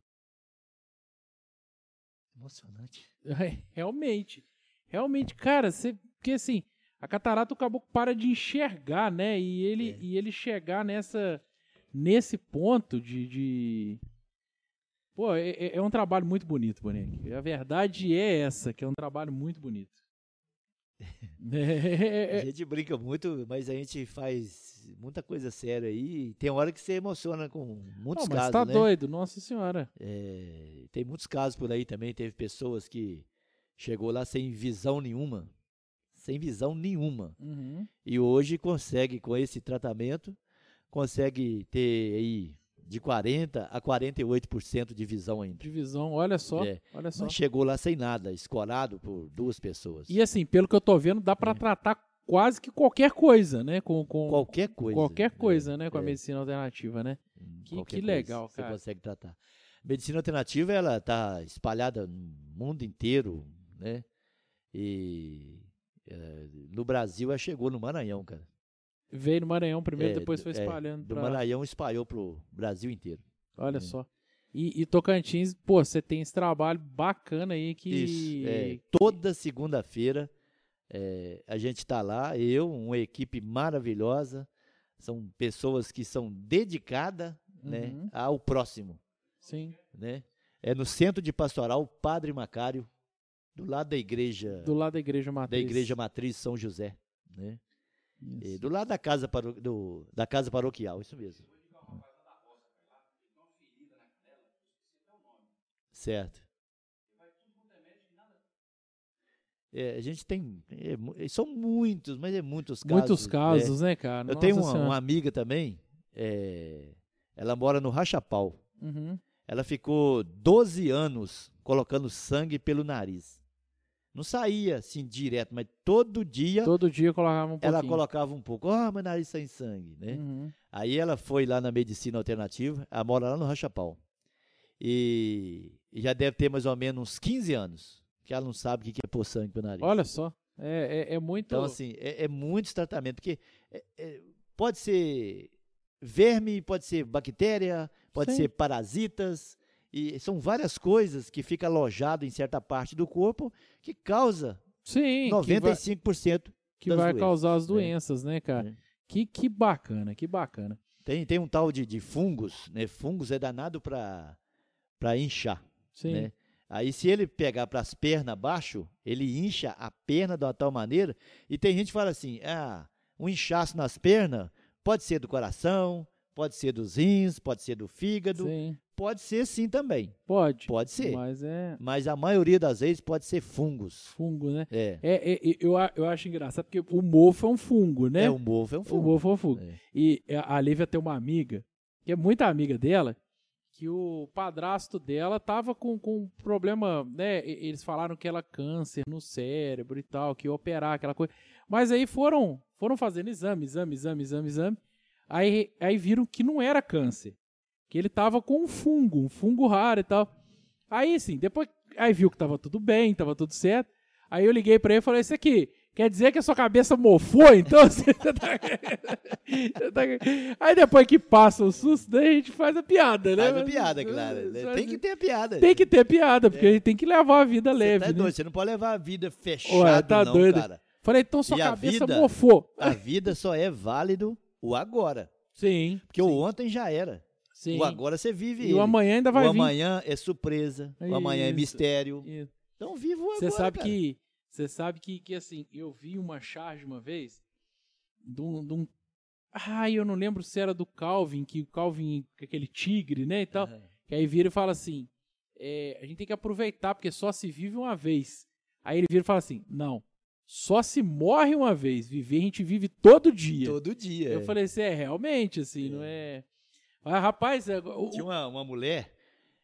Emocionante. É, Realmente. Realmente, cara, você. Porque assim, a catarata o caboclo para de enxergar, né? E ele, É. e ele chegar nessa. Nesse ponto de. de... Pô, é, é- é um trabalho muito bonito, Boneco. A verdade é essa, que é um trabalho muito bonito. É, A gente brinca muito, mas a gente faz muita coisa séria aí. Tem hora que você emociona com muitos Pô, mas casos, tá né? doido, nossa senhora. É, tem muitos casos por aí também. Teve pessoas que chegou lá sem visão nenhuma. Sem visão nenhuma. Uhum. E hoje consegue, com esse tratamento, consegue ter aí de 40% a 48% de visão ainda. Divisão, olha só, É, olha só. Mas chegou lá sem nada, escorado por duas pessoas. E assim, pelo que eu tô vendo, dá pra É. tratar quase que qualquer coisa, né? Com, com qualquer coisa. qualquer coisa, É, né? Com a é. medicina alternativa, né? Hum, Que- que legal, cara. Você consegue tratar. Medicina alternativa, ela está espalhada no mundo inteiro, né? E no Brasil, ela chegou no Maranhão, cara. Veio no Maranhão primeiro, É, depois foi é, espalhando Do pra... Maranhão espalhou pro Brasil inteiro. Olha É. só. E, e Tocantins, pô, você tem esse trabalho bacana aí que... Isso. é, toda segunda-feira eh, a gente está lá, eu, uma equipe maravilhosa, são pessoas que são dedicadas né, Uhum. ao próximo. Sim, né? É no centro de pastoral Padre Macário, do lado da igreja do lado da igreja da matriz. igreja matriz São José, né? E do lado da casa, paro, do, da casa paroquial, isso mesmo. Certo. É, a gente tem. é mu- são muitos, mas é muitos casos. Muitos é. casos, né, cara? Eu Nossa tenho uma, uma amiga também, é, ela mora no Rachapau. Uhum. Ela ficou 12 anos colocando sangue pelo nariz. Não saía assim direto, mas todo dia Todo dia colocava um pouquinho. ela colocava um pouco. Ah, meu nariz sem sangue, né? Uhum. Aí ela foi lá na medicina alternativa, ela mora lá no Rachapau. E, e já deve ter mais ou menos uns 15 anos que ela não sabe o que que é pôr sangue pro nariz. Olha só. É, é, é muito. Então, assim, é, é muitos tratamentos, porque é- é- pode ser verme, pode ser bactéria, pode Sim. ser parasitas, e são várias coisas que ficam alojado em certa parte do corpo que causa Sim, que vai, 95%. que vai doenças, causar as né? doenças, né, cara? né? Que, que bacana, que bacana. Tem, tem um tal de, de fungos, né? Fungos é danado para inchar, Sim. né? Aí se ele pegar para as pernas abaixo, ele incha a perna de uma tal maneira, e tem gente que fala assim, ah, um inchaço nas pernas pode ser do coração, pode ser dos rins, pode ser do fígado, Sim. pode ser sim também, Pode. pode ser, Mas é mas a maioria das vezes pode ser fungos. fungo, né? É, É, é, é, eu, eu acho engraçado porque o mofo é um fungo, né? é o mofo, é um O fungo. mofo é um fungo. É. E a Lívia tem uma amiga, que é muita amiga dela, que o padrasto dela tava com, com um problema, né? Eles falaram que ela câncer no cérebro e tal, que ia operar aquela coisa. Mas aí foram, foram fazendo exame, exame, exame, exame, exame. Aí, aí viram que não era câncer. Que ele tava com um fungo, um fungo raro e tal. Aí, assim, depois. Aí viu que tava tudo bem, tava tudo certo. Aí eu liguei pra ele e falei: Isso aqui, quer dizer que a sua cabeça mofou, então? Você tá- tá- Aí depois que passa o susto, daí a gente faz a piada, né? Faz a piada, claro. né? Tem que ter a piada. tem que ter piada, porque a gente tem que levar a vida Você leve. tá né? doido, você não pode levar a vida Ué, fechada, tá não, doido. cara. Falei, então sua E a cabeça vida- mofou. A vida só é válido o agora. Sim. Porque sim, o ontem já era. sim. O agora você vive E ele. o amanhã ainda vai o vir. amanhã é surpresa. O amanhã é Isso. mistério. Isso. Então viva o agora. Você sabe cara. que. Você sabe que, que, assim, eu vi uma charge uma vez de um. De um ai, eu não lembro se era do Calvin, que o Calvin, aquele tigre, né? E tal. Aham. Que aí vira e fala assim: é, a gente tem que aproveitar, porque só se vive uma vez. Aí ele vira e fala assim: não, só se morre uma vez. Viver a gente vive todo dia. Todo dia. Eu é. falei assim: é, realmente, assim, não é. Ah, rapaz, é, Tinha uma, uma mulher,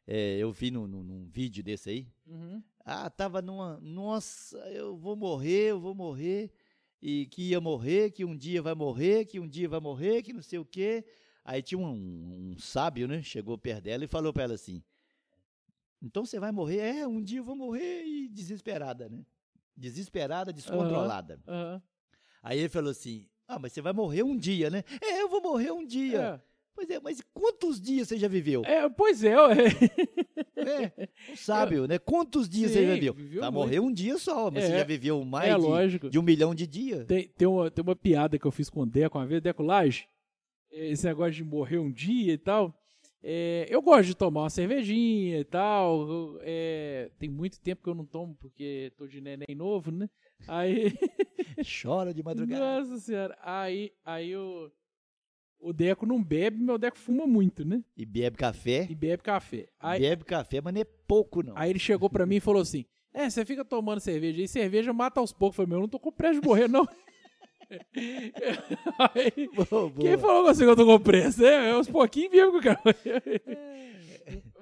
é, eu vi num, num- num vídeo desse aí. Uhum. Ah, tava numa. Nossa, eu vou morrer, eu vou morrer. E que ia morrer, que um dia vai morrer, que um dia vai morrer, que não sei o quê. Aí tinha um, um sábio, né? Chegou perto dela e falou pra ela assim: Então você vai morrer? É, um dia eu vou morrer. E desesperada, né? Desesperada, descontrolada. Aham. Aí ele falou assim: Ah, mas você vai morrer um dia, né? É, eu vou morrer um dia. Pois é, mas quantos dias você já viveu? É. É, pois é, ué. É, um sábio, né? Quantos dias você já Sim, viveu? viveu muito. morrer um dia só, mas você É, já viveu mais é de, lógico. de um milhão de dias. Tem, tem, uma, tem uma piada que eu fiz com o Deco uma vez, Deco Laje. Esse negócio de morrer um dia e tal. É, eu gosto de tomar uma cervejinha e tal. é, tem muito tempo que eu não tomo, porque tô de neném novo, né? Aí. Chora de madrugada. Nossa senhora. Aí, aí o, o Deco não bebe, o Deco fuma muito, né? E bebe café. E bebe café. Aí, Bebe café, mas não é pouco, não. Aí ele chegou pra mim e falou assim: É, você fica tomando cerveja aí, cerveja mata aos poucos. Eu falei, meu, eu não tô com pressa de morrer, não. aí, Boa, quem falou que eu tô com pressa? É, é aos pouquinhos mesmo que eu quero.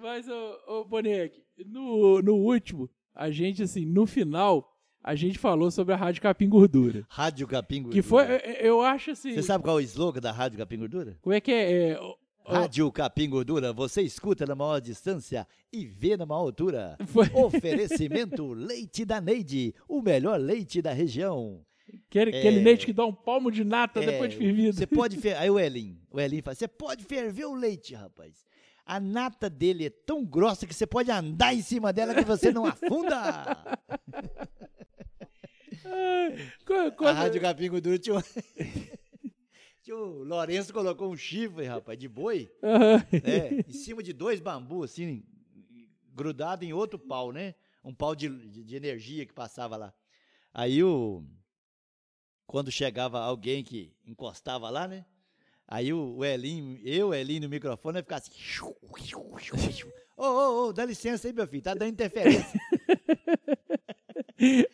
Mas, ô, ô Boneque, no, no último, a gente, assim, no final, a gente falou sobre a Rádio Capim Gordura. Rádio Capim Gordura. Que foi, eu- eu acho assim. Você sabe qual é o slogan da Rádio Capim Gordura? Como é que é? é, Rádio Capim Gordura, você escuta na maior distância e vê na maior altura. Foi- Oferecimento Leite da Neide, o melhor leite da região. Aquele, é- aquele leite que dá um palmo de nata É, depois de fervido. Você pode fer... Aí o Elin, o Elin fala, você pode ferver o leite, rapaz. A nata dele é tão grossa que você pode andar em cima dela que você não afunda. Qu- A quando- Rádio Capim Gordura tinha um... tinha o Lourenço colocou um chifre, rapaz, de boi, Aham. né? em cima de dois bambus, assim, grudado em outro pau, né? Um pau de, de energia que passava lá. Aí o... quando chegava alguém que encostava lá, né? Aí o, o Elinho, eu, Elinho, no microfone, ia ficar assim. Ô, ô, ô, dá licença aí, meu filho, tá dando interferência.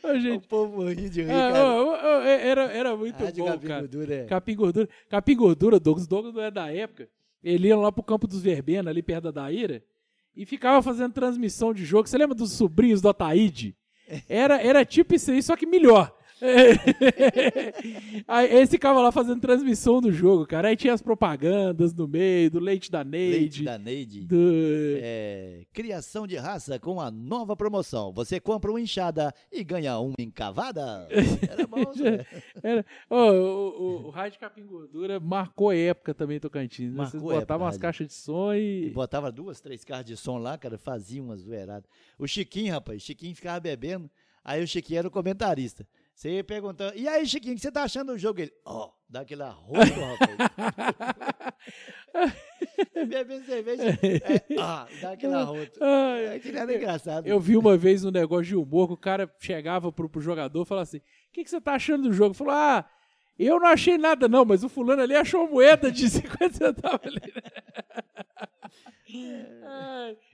Ô, gente, O povo ri de rir, ah, cara. ô, ô, ô, era, era muito Rádio bom, Capim cara. Gordura é- Capim Gordura. Capim Gordura, Douglas. Douglas não é da época. Ele ia lá pro campo dos Verbena, ali perto da Daíra, e ficava fazendo transmissão de jogo. Você lembra dos sobrinhos do Ataíde? Era, era tipo isso aí, só que melhor. aí eles ficavam lá fazendo transmissão do jogo, cara. Aí tinha as propagandas no meio, do leite da Leite Neide. da Neide. Do... É, criação de raça com a nova promoção. Você compra uma enxada e ganha uma encavada. Era bom, Zé. Era, Ô, o, o, o Rádio Capim Gordura marcou época também Tocantins. né? Vocês Marcou época, botavam umas caixas de som E e. botava duas, três carros de som lá, cara, fazia umas zoeiradas. O Chiquinho, rapaz, Chiquinho ficava bebendo, aí o Chiquinho era o comentarista. Você ia perguntando, e aí, Chiquinho, o que você tá achando do jogo? Ele, ó, dá aquele arroto, rapaz. Bebendo cerveja, é, ah, dá aquele arroto. Ai, Aquilo era engraçado. Eu vi uma vez um negócio de humor que o cara chegava pro, pro jogador e falava assim: O que, que você tá achando do jogo? Falou: Ah, eu não achei nada, não, mas o fulano ali achou uma moeda de 50 centavos ali.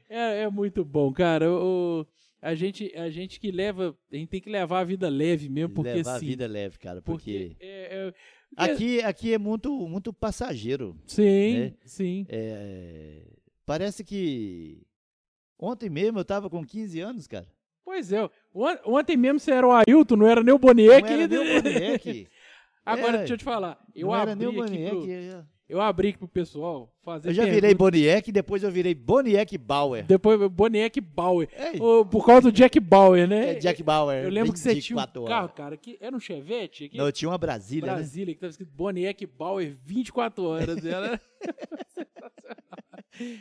É, é muito bom, cara. O, o- a, gente, a gente que leva. A gente tem que levar a vida leve mesmo, porque Levar sim. a vida leve, cara, porque. porque... é- é- Aqui, aqui é muito, muito passageiro. sim, né? sim. É, parece que ontem mesmo eu tava com 15 anos, cara. Pois é. on- Ontem mesmo você era o Ailton, não era nem o Boniek. Não era nem o Boniek. Agora, É, deixa eu te falar. Eu não era nem abri o pro, Boniek. Eu abri aqui pro pessoal fazer Eu já pergunta. virei Boniek, depois eu virei Boniek Bauer. Depois Boniek Bauer. Ei, Ô, por causa do Jack Bauer, né? é Jack Bauer. Eu lembro que você tinha um 24 carro, horas. cara, que era um Chevette aqui. Não, eu tinha uma Brasília, né? Brasília, que tava escrito Boniek Bauer 24 horas. Era...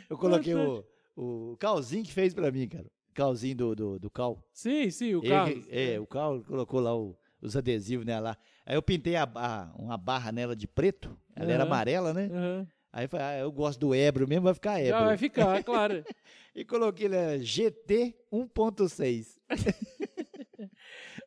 Eu coloquei o, o Calzinho que fez pra mim, cara. Calzinho do, do, do Cal. sim, sim, o carro. é, o Cal colocou lá o- os adesivos nela lá. Aí eu pintei a, a- uma barra nela de preto. Ela era Aham. amarela, né? Aham. Aí eu falei, ah, eu gosto do Ebro mesmo, vai ficar Ebro. Já vai ficar, claro. E coloquei lá GT 1.6.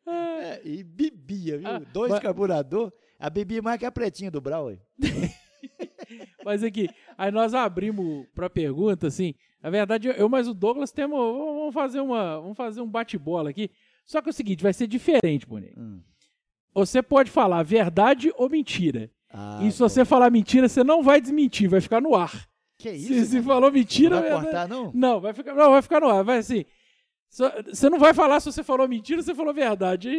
Ah, É, e bebia, viu? Ah, Dois mas- carburador. A bebia mais que a pretinha do Brau. Mas aqui, aí nós abrimos pra pergunta, assim. Na verdade, eu mais o Douglas temos. Vamos fazer uma. Vamos fazer um bate-bola aqui. Só que é o seguinte, vai ser diferente, Boneco. Hum. Você pode falar verdade ou mentira. Ah, e se bom. você falar mentira, você não vai desmentir, vai ficar no ar. Que isso? Se, se falou mentira, não vai vai- cortar, não? não, vai ficar, não, vai ficar no ar. Vai assim. Você não vai falar se você falou mentira ou se você falou verdade.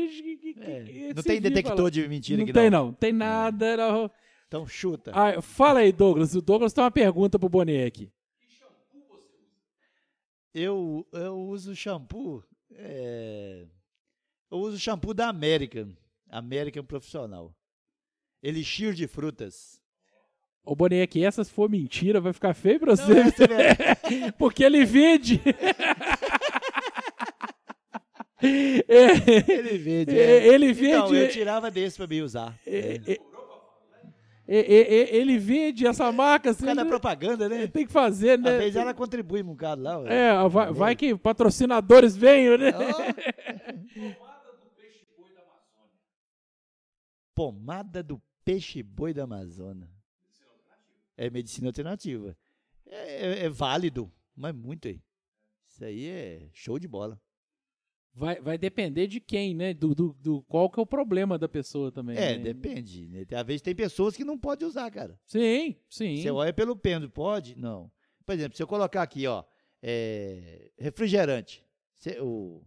É, não tem detector falar. de mentira Não aqui, tem, não. não. Tem nada. não. Então chuta. Ah, fala aí, Douglas. O Douglas tem uma pergunta pro Boneck. Eu, eu uso shampoo. é, eu uso shampoo da American. American Profissional. Elixir de frutas. Ô, Boneck, essa se for mentira, vai ficar feio pra você. é- Porque ele vende. É, Ele vende. é, é. ele Então, vende. eu tirava desse pra mim usar. é, É. é, é, é, ele vende essa marca. Assim, Por causa da ele- propaganda, né? tem que fazer, Às né? vezes ela contribui um bocado lá. ué. É, vai, vai que patrocinadores venham, né? Ó. Pomada do peixe boi da Amazônia. É medicina alternativa. É, é- é válido, mas muito aí. Isso aí é show de bola. Vai, vai depender de quem, né? Do, do, do qual que é o problema da pessoa também. É, né? depende. Né? Às vezes tem pessoas que não podem usar, cara. Sim, sim. Você olha pelo pêndulo, pode? Não. Por exemplo, se eu colocar aqui, ó, é, refrigerante, cê- o-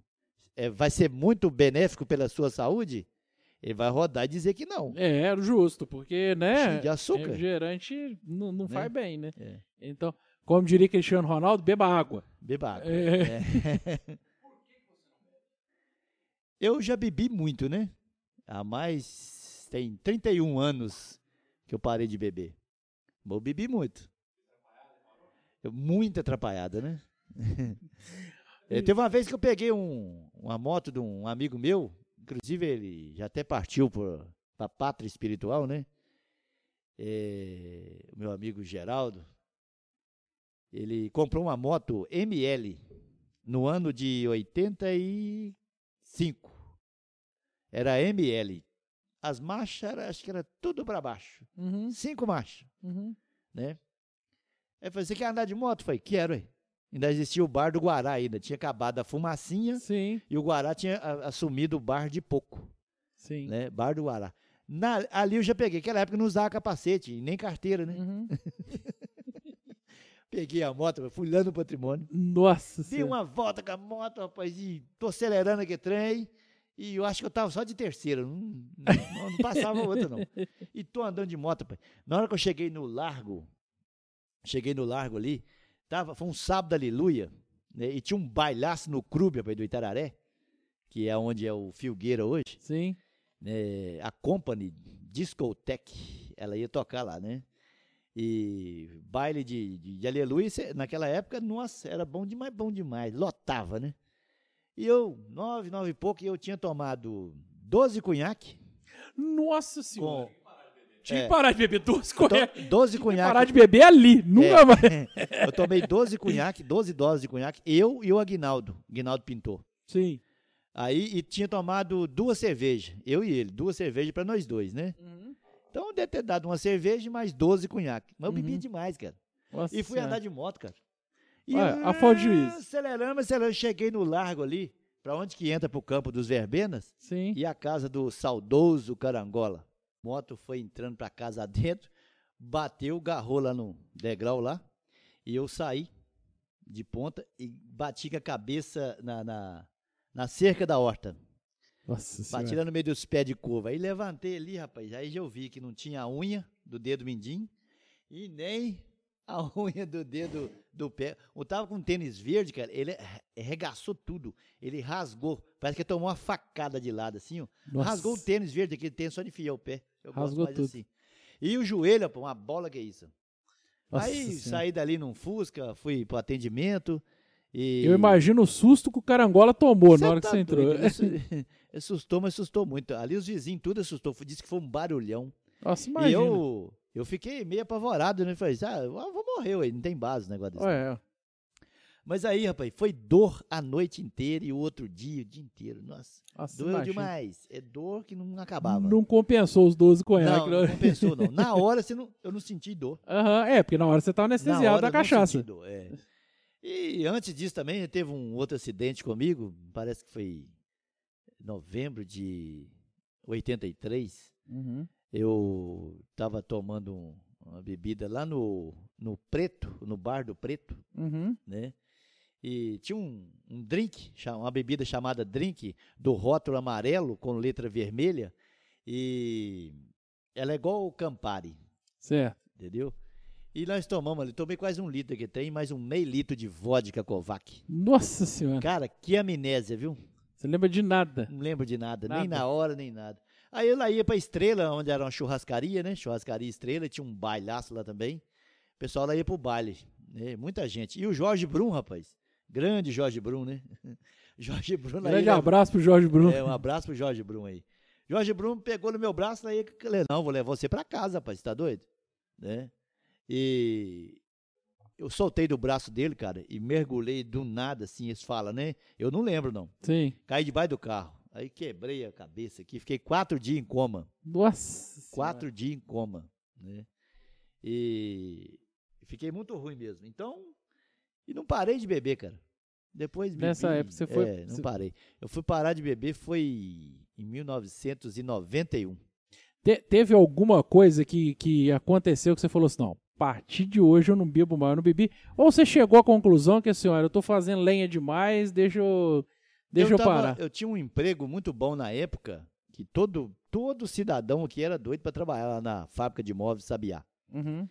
é, vai ser muito benéfico pela sua saúde? Ele vai rodar e dizer que não. É, era justo, porque, né? Cheio de açúcar. Refrigerante não, não Né? faz bem, né? É. Então, como diria Cristiano Ronaldo, beba água. Beba água. É. É. Eu já bebi muito, né? Há mais. Tem 31 anos que eu parei de beber. Mas eu bebi muito. Eu- muito atrapalhada, né? Teve uma vez que eu peguei um- uma moto de um amigo meu, inclusive ele já até partiu para a pátria espiritual, né? É, o meu amigo Geraldo, ele comprou uma moto ML no ano de 85. Era ML. as marchas, era, acho que era tudo para baixo. Uhum, Cinco marchas, uhum. né? Aí eu falei, você quer andar de moto? Eu falei, quero, aí. Ainda existia o bar do Guará ainda, tinha acabado a fumacinha Sim, e o Guará tinha a- assumido o bar de pouco, sim. né? Bar do Guará. Na- ali eu já peguei, naquela época não usava capacete, nem carteira, né? Uhum. Peguei a moto, fui lá no patrimônio, Nossa dei senhora. uma volta com a moto, rapaz, e tô acelerando aquele trem, e eu acho que eu tava só de terceira, não, não- não passava outra não. E tô andando de moto, rapaz. Na hora que eu cheguei no largo, cheguei no largo ali, tava, foi um sábado aleluia, né, e tinha um bailaço no clube, rapaz, do Itararé, que é onde é o Filgueira hoje, Sim. né, a Company Discotech, ela ia tocar lá, né? E baile de, de, de aleluia, naquela época, nossa, era bom demais, bom demais, lotava, né? E eu, nove, nove e pouco, e eu tinha tomado 12 cunhaque, Nossa senhora. com Tinha é. que parar de beber doce to- correto. 12 Parar cunhaque, de beber ali. Nunca É. mais. eu tomei 12 cunhaque, 12 doses de cunhaque, eu e o Aguinaldo, Aguinaldo Pintor. Sim. Aí, e tinha tomado duas cervejas, eu e ele, duas cervejas para nós dois, né? Então, eu deve ter dado uma cerveja e mais 12 cunhaque. Mas eu bebia Uhum. demais, cara. Nossa E fui senhora. andar de moto, cara. E Olha, a falta de juízo. Acelerando, acelerando. Cheguei no largo ali, pra onde que entra pro campo dos Verbenas, Sim. e a casa do saudoso Carangola. Moto foi entrando pra casa dentro, bateu, garrou lá no degrau lá, e eu saí de ponta e bati com a cabeça na, na, na cerca da horta. Nossa Bati senhora. lá no meio dos pés de curva. Aí levantei ali, rapaz. Aí já eu vi que não tinha a unha do dedo mindinho e nem a unha do dedo do pé. Eu tava com um tênis verde, cara. Ele arre- arregaçou tudo. Ele rasgou. Parece que tomou uma facada de lado, assim, ó. Nossa. Rasgou o tênis verde, aquele tênis só de enfiar o pé. Eu gosto Rasgou mais tudo. assim. E o joelho, pô, uma bola que é isso. Nossa Aí senhora. saí dali num Fusca, fui pro atendimento. E... Eu imagino o susto que o carangola tomou na hora tá que você entrou. Isso, assustou, mas assustou muito. Ali os vizinhos tudo assustou. Disse que foi um barulhão. Nossa, E imagina. eu, eu fiquei meio apavorado, né? Falei, ah, eu vou morrer, ué, não tem base o negócio desse. Ué, Mas aí, rapaz, foi dor a noite inteira e o outro dia, o dia inteiro. Nossa, nossa, doeu imagina. demais. É dor que não acabava. Não compensou os 12 conhaques. não, né? não compensou, não. Na hora você não, eu não senti dor. Aham, é, porque na hora você tá Na anestesiado da eu não cachaça. senti dor, é. E antes disso também teve um outro acidente comigo, parece que foi em novembro de 83. Uhum. Eu estava tomando um- uma bebida lá no, no Preto, no bar do Preto, Uhum. né? E tinha um, um drink, uma bebida chamada drink, do rótulo amarelo com letra vermelha. E ela é igual o Campari, Certo. entendeu? E nós tomamos ali, tomei quase um litro que tem, mais um meio litro de vodka Kovac. Nossa senhora. Cara, que amnésia, viu? Você lembra de nada. Não lembro de nada, nem Nada. na hora, nem nada. Aí eu lá ia pra Estrela, onde era uma churrascaria, né? Churrascaria Estrela, tinha um bailaço lá também. O pessoal lá ia pro baile, né? Muita gente. E o Jorge Brum, rapaz. Grande Jorge Brum, né? Jorge Brum lá Grande ia- abraço pro Jorge Bruno. É, um abraço pro Jorge Brum aí. Jorge Brum pegou no meu braço, aí eu falei, não, vou levar você pra casa, rapaz, você tá doido? Né? E eu soltei do braço dele, cara, e mergulhei do nada, assim, eles falam, né? Eu não lembro, não. Sim. Caí debaixo do carro. Aí quebrei a cabeça aqui, fiquei quatro dias em coma. Nossa. Quatro dias em coma, né? E fiquei muito ruim mesmo. Então, e não parei de beber, cara. Depois bebi, Nessa época você foi- É, não você- parei. Eu fui parar de beber foi em 1991. Te- teve alguma coisa que, que aconteceu que você falou assim, não, a partir de hoje eu não bebo mais, eu não bebi? Ou você chegou à conclusão que assim, olha, eu tô fazendo lenha demais, deixa eu, deixa eu, tava- parar. Eu tinha um emprego muito bom na época, que todo, todo cidadão aqui era doido para trabalhar lá na fábrica de móveis Sabiá. Uhum.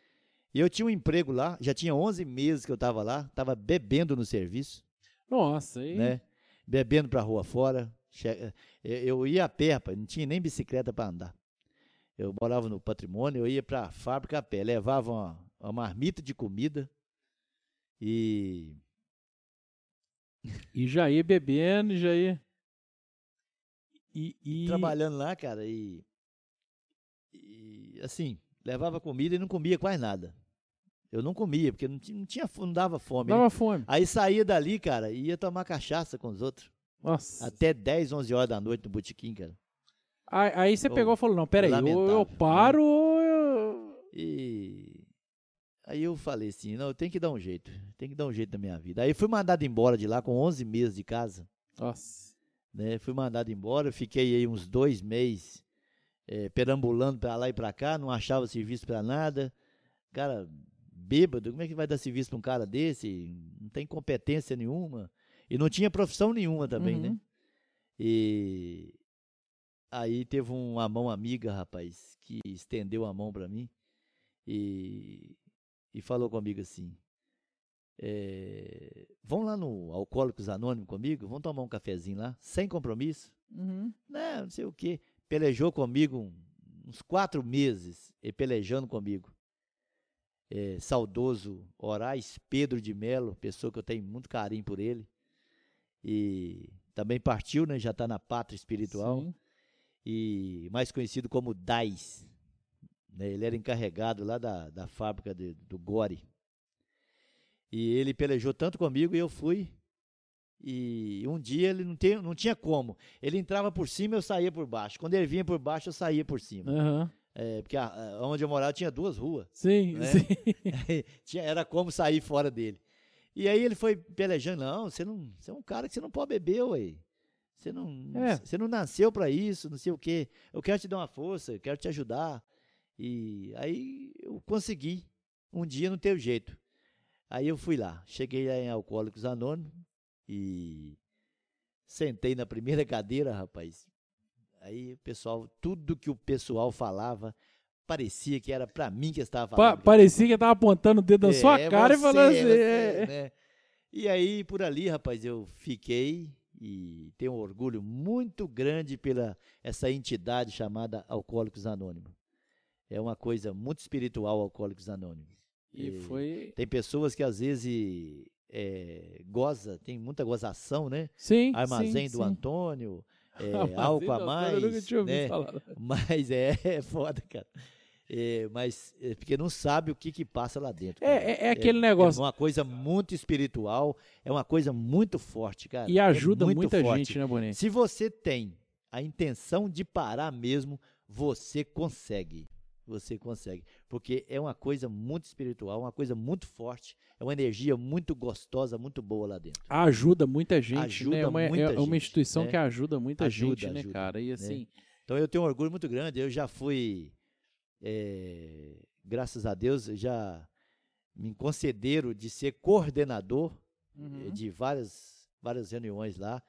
E eu tinha um emprego lá, já tinha 11 meses que eu estava lá, estava bebendo no serviço. Nossa, aí... né? Bebendo pra rua fora. Che- eh, Eu ia a pé, rapaz, não tinha nem bicicleta para andar. Eu morava no patrimônio, eu ia pra fábrica a pé, levava uma, uma marmita de comida e E já ia bebendo, já ia... E, e- trabalhando lá, cara, e, e, assim, levava comida e não comia quase nada. Eu não comia, porque não tinha, não, tinha não dava fome. né? Dava fome. Aí saía dali, cara, e ia tomar cachaça com os outros. Nossa. Até 10, 11 horas da noite no botequim, cara. Aí, aí você Oh, pegou e falou, não, peraí, ou eu lamentável, paro ou eu... E aí eu falei assim, não, eu tenho que dar um jeito, tem que dar um jeito na minha vida. Aí fui mandado embora de lá com 11 meses de casa, Nossa. né? Fui mandado embora, fiquei aí uns dois meses eh, perambulando pra lá e pra cá, não achava serviço pra nada. Cara, bêbado, como é que vai dar serviço pra um cara desse? Não tem competência nenhuma. E não tinha profissão nenhuma também, né? Uhum. E aí teve uma mão amiga, rapaz, que estendeu a mão pra mim e, e falou comigo assim: é, Vão lá no Alcoólicos Anônimos comigo, vão tomar um cafezinho lá, sem compromisso. Uhum. Não, não sei o quê. Pelejou comigo uns quatro meses, e pelejando comigo. É, saudoso Horais Pedro de Melo, pessoa que eu tenho muito carinho por ele. E também partiu, né? Já está na pátria espiritual. Sim. E mais conhecido como Dais. né, Ele era encarregado lá da, da fábrica de- do Gore. E ele pelejou tanto comigo e eu fui. E um dia ele não, tem, não tinha como. Ele entrava por cima, eu saía por baixo. Quando ele vinha por baixo, eu saía por cima. Aham. É, porque a- a- onde eu morava tinha duas ruas. Sim, Né? sim. Tinha- era como sair fora dele. E aí ele foi pelejando, não, você não, você é um cara que você não pode beber, ué. Você não, É. você não nasceu pra isso, não sei o quê. Eu quero te dar uma força, eu quero te ajudar. E aí eu consegui. Um dia não teve jeito. Aí eu fui lá, cheguei lá em Alcoólicos Anônimos e sentei na primeira cadeira, rapaz. Aí pessoal, tudo que o pessoal falava, parecia que era pra mim que estava Pa- falando. parecia que tava apontando o dedo na sua É, cara e você, falando assim. você, é, né? E aí, por ali, rapaz, eu fiquei e tenho um orgulho muito grande pela essa entidade chamada Alcoólicos Anônimos. É uma coisa muito espiritual, Alcoólicos Anônimos. E foi. Tem pessoas que às vezes é, goza, tem muita gozação, né? Sim. Armazém sim, do sim. Antônio, é, álcool do a mais, Eu nunca tinha ouvido né? falar. Mas é, é foda, cara. É, mas é porque não sabe o que que passa lá dentro. É, é, é aquele negócio. É uma coisa muito espiritual, é uma coisa muito forte, cara. e ajuda é muito muita forte. gente, né, Boninho? Se você tem a intenção de parar mesmo, você consegue. Você consegue. Porque é uma coisa muito espiritual, uma coisa muito forte, é uma energia muito gostosa, muito boa lá dentro. Ajuda muita gente, Ajuda né? É uma, muita é uma gente, instituição né? que ajuda muita Ajuda, gente, né, ajuda, cara? E assim, Então eu tenho um orgulho muito grande. Eu já fui, é, graças a Deus, já me concederam de ser coordenador uhum, eh, de várias, várias reuniões lá,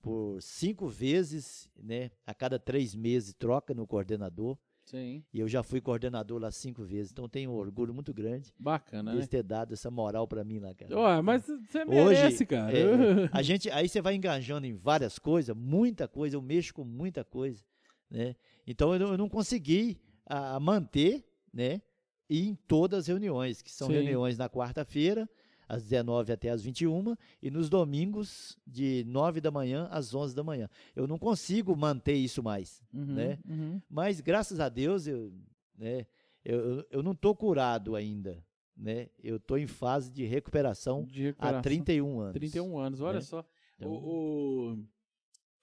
por cinco vezes, né? A cada três meses troca no coordenador. Sim, E eu já fui coordenador lá cinco vezes. Então tenho um orgulho muito grande bacana, de né? ter dado essa moral pra mim lá, cara. Ué, mas você Hoje, merece, cara. é, a gente, aí você vai engajando em várias coisas, muita coisa, eu mexo com muita coisa, né? Então eu não, eu não consegui a, manter, né? E em todas as reuniões, que são Sim. reuniões na quarta-feira, às 19 até às 21 e nos domingos de 9 da manhã às 11 da manhã. Eu não consigo manter isso mais, Uhum, né? uhum. mas graças a Deus eu, né? Eu, eu, não estou curado ainda, né? Eu estou em fase de recuperação De há recuperação. 31 anos. 31 anos, olha né? só. Então, O, o-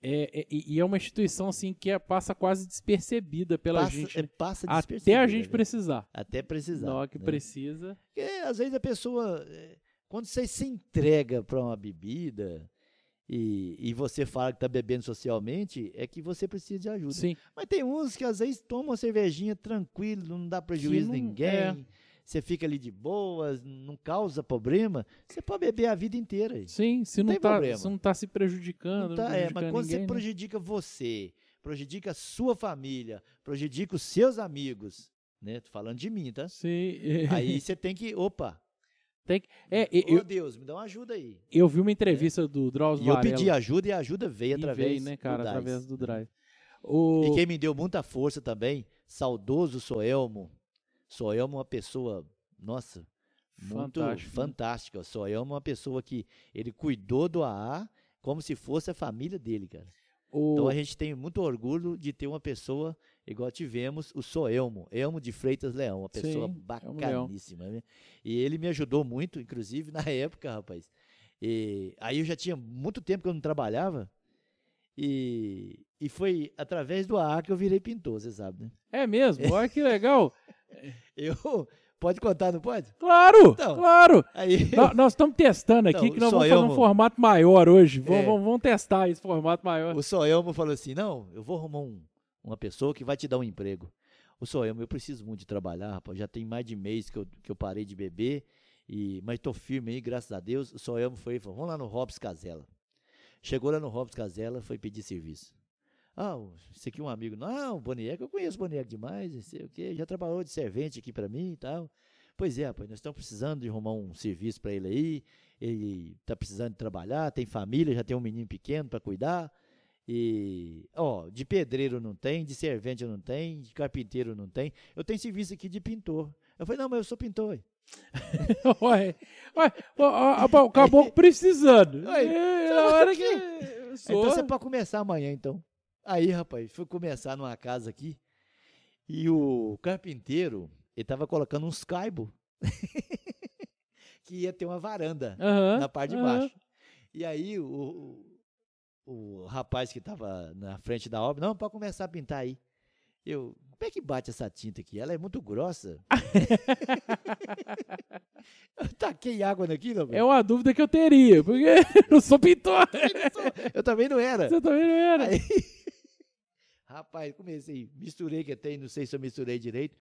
é, é- e é uma instituição assim que é- passa quase despercebida pela passa, gente, é, né? passa até a gente né? precisar. Até precisar. Na hora que né? precisa. Porque às vezes a pessoa, é, quando você se entrega para uma bebida e, e você fala que está bebendo socialmente, é que você precisa de ajuda. Sim. Mas tem uns que às vezes tomam uma cervejinha tranquilo, não dá prejuízo a não- ninguém. é. Você fica ali de boas, não causa problema. Você pode beber a vida inteira. aí. Sim, se não, tem tá, se não tá prejudicando, Não não, tá- é, mas quando ninguém, você né? prejudica você, prejudica a sua família, prejudica os seus amigos, né? Tô falando de mim, tá? Sim. Aí você tem que, opa, É, e- ô eu, Deus, me dá uma ajuda aí. eu vi uma entrevista do Drauzio E eu pedi ajuda e a ajuda veio e através veio, né, cara, do através do? Drive. O... E quem me deu muita força também, saudoso Soelmo. Soelmo é uma pessoa, nossa, muito Fantástico, né? fantástica. Soelmo é uma pessoa que ele cuidou do AA como se fosse a família dele, cara. o- Então a gente tem muito orgulho de ter uma pessoa igual tivemos o Soelmo, Elmo de Freitas Leão, uma pessoa Sim, bacaníssima. né? E ele me ajudou muito, inclusive na época, rapaz. E aí eu já tinha muito tempo que eu não trabalhava. E, E foi através do AA que eu virei pintor, você sabe, né? É mesmo? Olha que legal. Eu. Pode contar, não pode? Claro, Então, claro. Aí. Nó- Nós estamos testando aqui Então, que nós vamos fazer um formato maior hoje. Vamos, É. vamos- vamos testar esse formato maior. O Soelmo falou assim: não, eu vou arrumar um- uma pessoa que vai te dar um emprego. O Soelmo, eu preciso muito de trabalhar, rapaz. Já tem mais de mês que eu, que eu parei de beber, e, mas tô firme aí, graças a Deus. O Soelmo foi falou: vamos lá no Robson Casella. Chegou lá no Robson Casella, foi pedir serviço. Ah, esse aqui é um amigo. Não, o Boniek, eu conheço o Boniek demais, não sei o quê. Já trabalhou de servente aqui pra mim e tal. Pois é, rapaz, nós estamos precisando de arrumar um serviço pra ele aí. Ele tá precisando de trabalhar, tem família, já tem um menino pequeno pra cuidar. E, ó, de pedreiro não tem, de servente não tem, de carpinteiro não tem. Eu tenho serviço aqui de pintor. Eu falei, não, mas eu sou pintor. ué." Ué, o caboclo precisando. Ué, É, na hora que. Então Sou. você pode começar amanhã, então. Aí, rapaz, fui começar numa casa aqui e o carpinteiro, ele tava colocando uns caibos que ia ter uma varanda Aham, na parte de baixo. E aí o, o, rapaz que estava na frente da obra, não, pode começar a pintar aí. Eu, como é que bate essa tinta aqui? Ela é muito grossa. eu taquei água naquilo, É uma dúvida que eu teria, porque eu sou pintor. eu também não era. Você também não era. Aí, rapaz, comecei, misturei que tem, não sei se eu misturei direito.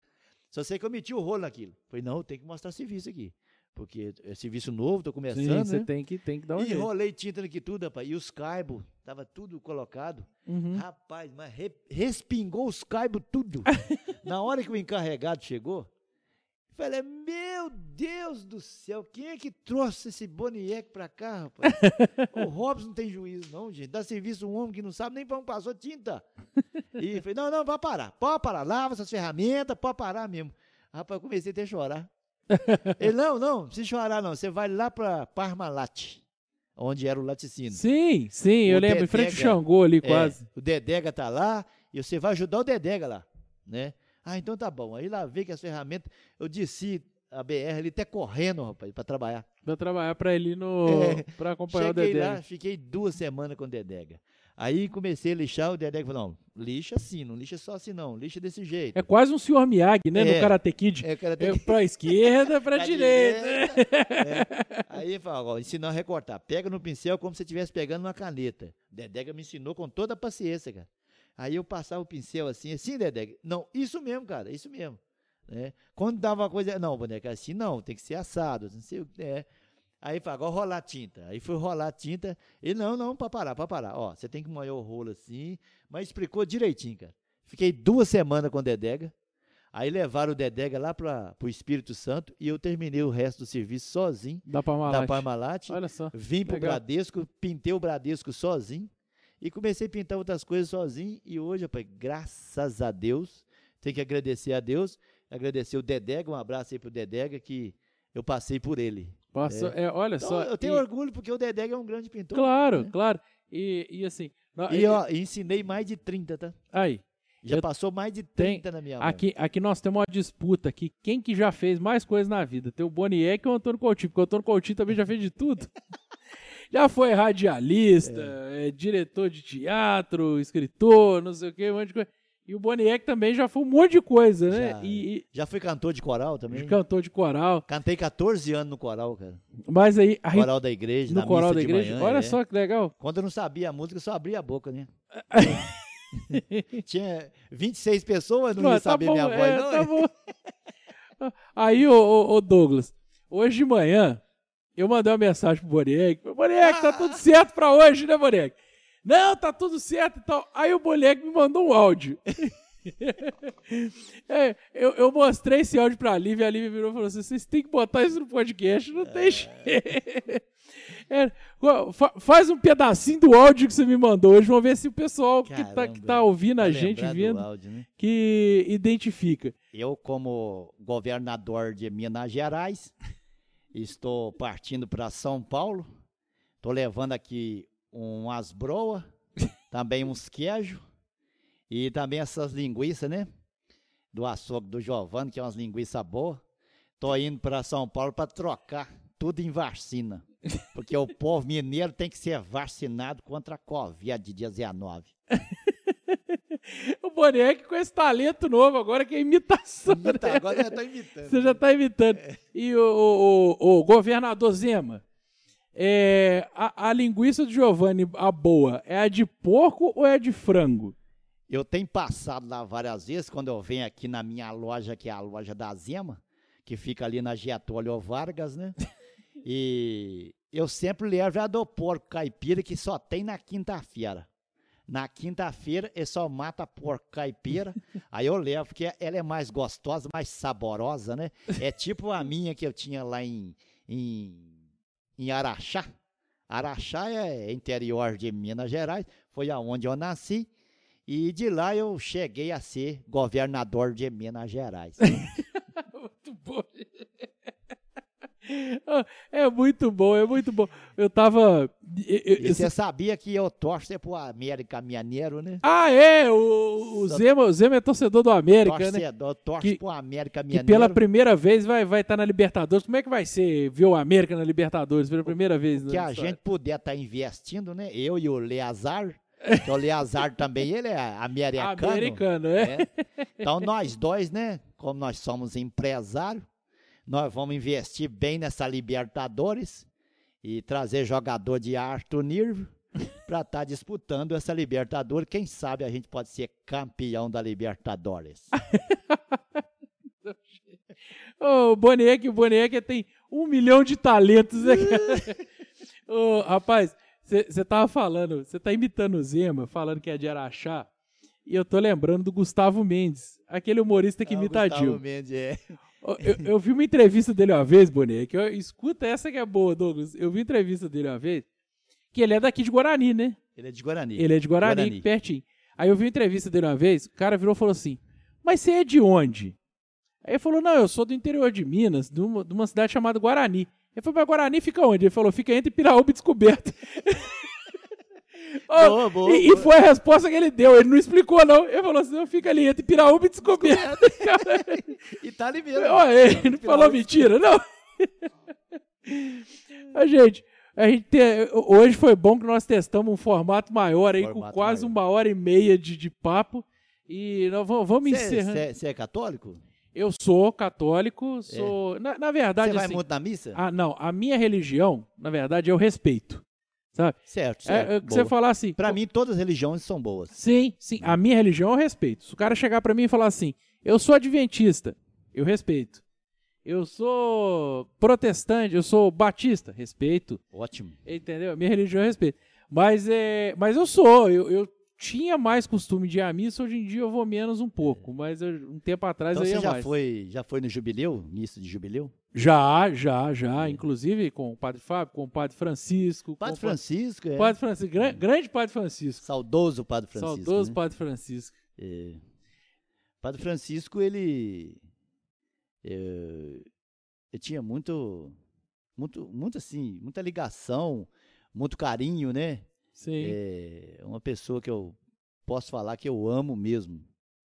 Só sei que eu meti o rolo naquilo. Falei, não, tem que mostrar serviço aqui. Porque é serviço novo, tô Sim, começando, você né? tem que, tem que dar um E jeito. enrolei tinta naquilo tudo, rapaz. E os caibos, tava tudo colocado. Uhum. Rapaz, mas re- respingou os caibos tudo. Na hora que o encarregado chegou, falei, meu Deus do céu, quem é que trouxe esse Boniek pra cá, rapaz? o Robson não tem juízo não, gente. Dá serviço a um homem que não sabe nem pra onde passou tinta. E falei, não, não, pode parar, pode parar, lava essas ferramentas, pode parar mesmo. Rapaz, eu comecei até a chorar. Ele, não, não, não precisa chorar não, você vai lá pra Parmalat, onde era o laticínio. Sim, sim, eu O lembro, em frente ao Dedega. Xangô ali É, quase. o Dedega tá lá e você vai ajudar o Dedega lá, né? Ah, então tá bom. Aí lá vê que as ferramentas, eu desci a BR ali até correndo, rapaz, pra trabalhar. Pra trabalhar pra ele no. É, pra acompanhar Cheguei o Dedé. lá, fiquei duas semanas com o Dedega. Aí comecei a lixar, o Dedega falou, não, lixa assim, não lixa só assim não, lixa desse jeito. É quase um senhor Miyagi, né? No É. Karate Kid. É, cara, É pra esquerda, pra Pra direita. É. Aí ele falou, ó, ensinou a recortar. Pega no pincel como se você estivesse pegando uma caneta. Dedega me ensinou com toda a paciência, cara. Aí eu passava o pincel assim, assim, Dedega. Não, isso mesmo, cara, isso mesmo. Né? Quando dava uma coisa, não, boneca, assim não, tem que ser assado, não sei o que é. Aí falou, agora rolar a tinta. Aí foi rolar a tinta. Ele, não, não, pra parar, pra parar. Ó, você tem que molhar o rolo assim, mas explicou direitinho, cara. Fiquei duas semanas com o Dedega. Aí levaram o Dedega lá para o Espírito Santo e eu terminei o resto do serviço sozinho, Dá pra da. Parmalat. Olha só. Vim pro legal. Bradesco, pintei o Bradesco sozinho e comecei a pintar outras coisas sozinho. E hoje, rapaz, graças a Deus, tem que agradecer a Deus, agradecer o Dedega, um abraço aí pro Dedega, que eu passei por ele. Passou- é, olha Então, só. eu tenho e- orgulho porque o Dedega é um grande pintor. Claro, né? claro. E, e assim. nó- E ó, ensinei mais de 30, tá? Aí. Já Eu- passou mais de Tem- 30 na minha mão. Aqui, aqui nós temos uma disputa aqui. Quem que já fez mais coisas na vida? Tem o Boniek ou o Antônio Coutinho? Porque o Antônio Coutinho também já fez de tudo. já foi radialista, é, diretor de teatro, escritor, não sei o que, um monte de coisa. E o Boniek também já foi um monte de coisa, né? Já. E, Já fui cantor de coral também. cantor de coral. Cantei 14 anos no coral, cara. Mas aí, aí Coral da igreja, no coral da igreja, manhã, olha é. só que legal. Quando eu não sabia a música, eu só abria a boca, né? Tinha 26 pessoas, não, Não, ia tá saber bom, minha voz, é, não. tá bom. Aí, ô, ô, ô, Douglas, hoje de manhã, eu mandei uma mensagem pro Boniek. Boniek, tá tudo certo pra hoje, né, Boniek? Não, tá tudo certo e tal. Aí o Boniek me mandou um áudio. É, eu, eu mostrei esse áudio pra Lívia, a Lívia virou e falou assim: vocês têm que botar isso no podcast, não tem jeito. É, fa- faz um pedacinho do áudio que você me mandou hoje, vamos ver se o pessoal que tá, que Caramba, tá ouvindo a Pra gente vindo, áudio, né? que identifica. Eu, como governador de Minas Gerais, estou partindo para São Paulo. Estou levando aqui umas broas, também uns queijos e também essas linguiças, né? Do açougue do Giovanni, que é umas linguiças boas. Estou indo para São Paulo para trocar tudo em vacina. Porque o povo mineiro tem que ser vacinado contra a Covid-19. O Boneco com esse talento novo agora que é imitação. Imita, né? agora já tô imitando. Você já está imitando. E o, o- o- o governador Zema, é, a, a linguiça do Giovanni, a boa, é a de porco ou é a de frango? Eu tenho passado lá várias vezes, quando eu venho aqui na minha loja, que é a loja da Zema, que fica ali na Getúlio Vargas, né? E eu sempre levo a do porco caipira, que só tem na quinta-feira. Na quinta-feira, ele só mata porco caipira. Aí eu levo, porque ela é mais gostosa, mais saborosa, né? É tipo a minha que eu tinha lá em, em, em Araxá. Araxá é interior de Minas Gerais, foi aonde eu nasci. E de lá eu cheguei a ser governador de Minas Gerais. É muito bom, é muito bom. Eu tava. eu- eu- E você sabia que eu torço pro América Mineiro, né? Ah, é! O, o, Zema, o Zema é torcedor do América, né? Torcedor, torço Que- pro América Que Mineiro. pela primeira vez vai estar vai tá na Libertadores. Como é que vai ser ver o América na Libertadores pela primeira vez? que na a história? gente puder estar investindo, né? Eu e o Leazar, que o Leazar também, ele é americano. Americano, é. né? Então nós dois, né? Como nós somos empresários, nós vamos investir bem nessa Libertadores e trazer jogador de alto nível para estar disputando essa Libertadores. Quem sabe a gente pode ser campeão da Libertadores. O Boneque, o Boneque tem um milhão de talentos. Né? Ô, rapaz, você tava falando, você tá imitando o Zema, falando que é de Araxá, e eu tô lembrando do Gustavo Mendes, aquele humorista que Ah, imita a Gustavo Dilma. Mendes, é. Eu, eu vi uma entrevista dele uma vez, Boneque, eu, escuta essa que é boa, Douglas. Eu vi uma entrevista dele uma vez, que ele é daqui de Guarani, né? Ele é de Guarani. Ele é de Guarani, Guarani. pertinho. Aí eu vi uma entrevista dele uma vez, o cara virou e falou assim: Mas você é de onde? Aí ele falou: Não, eu sou do interior de Minas, de uma, de uma cidade chamada Guarani. Ele falou: Mas Guarani fica onde? Ele falou: Fica entre Piraúba e Descoberta. Ô, Boa, boa, e, e boa. foi a resposta que ele deu. Ele não explicou, não. Ele falou assim: "Não, Fica ali entre Piraúba e Descoberta. E tá ali mesmo. Ó, ele não falou mentira, não. a gente, a gente tem- hoje foi bom que nós testamos um formato maior aí, com Formato quase maior. uma hora e meia de, de papo. E nós vamos, vamos encerrando. Você é católico? Eu sou católico, sou. Na, na verdade, Você vai assim. muito na missa? Ah, não, a minha religião, na verdade, eu respeito. Sabe? certo, É, certo. é que você falar assim. Pra mim, todas as religiões são boas. Sim, sim. A minha religião eu respeito. Se o cara chegar pra mim e falar assim, eu sou adventista, eu respeito. Eu sou protestante, eu sou batista, respeito. Ótimo. Entendeu? A minha religião eu respeito. Mas, é, mas eu sou, eu, eu tinha mais costume de ir à missa, hoje em dia eu vou menos um pouco. Mas eu- um tempo atrás Então eu ia você já mais. foi, já foi no jubileu? Missa de jubileu? Já, já, já. Inclusive com o Padre Fábio, com o Padre Francisco. Padre o Francisco, é. Padre Francisco, gran- grande Padre Francisco. Saudoso Padre Francisco. Saudoso né? Padre Francisco. É. Padre Francisco, ele. é, ele tinha muito. Muito, muito assim, muita ligação, muito carinho, né? Sim, É uma pessoa que eu posso falar que eu amo mesmo.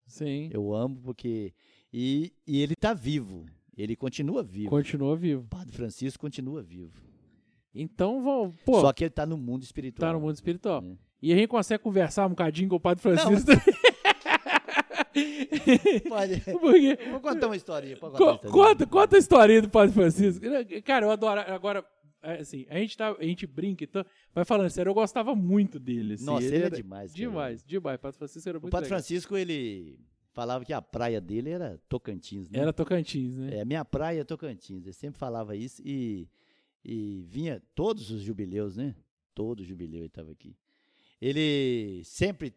sim. Eu amo porque. E, e ele tá vivo. Ele continua vivo. Continua vivo. Padre Francisco continua vivo. Então, vão, pô, Só que ele tá no mundo espiritual. tá no mundo espiritual. né? E a gente consegue conversar um bocadinho com o Padre Francisco. Pode. Porque, Vou contar uma historinha. pode co- contar uma historinha. conta, conta a historinha do Padre Francisco. Cara, eu adoro. Agora, é, assim, a gente, tá, a gente brinca e tal, mas falando sério, eu gostava muito dele. assim, Nossa, ele é era demais, cara. Demais, demais. Padre Francisco era O muito Padre legal. Francisco, ele falava que a praia dele era Tocantins, né? Era Tocantins, né? É, minha praia é Tocantins. Ele sempre falava isso e, e vinha todos os jubileus, né? Todo jubileu ele estava aqui. Ele sempre,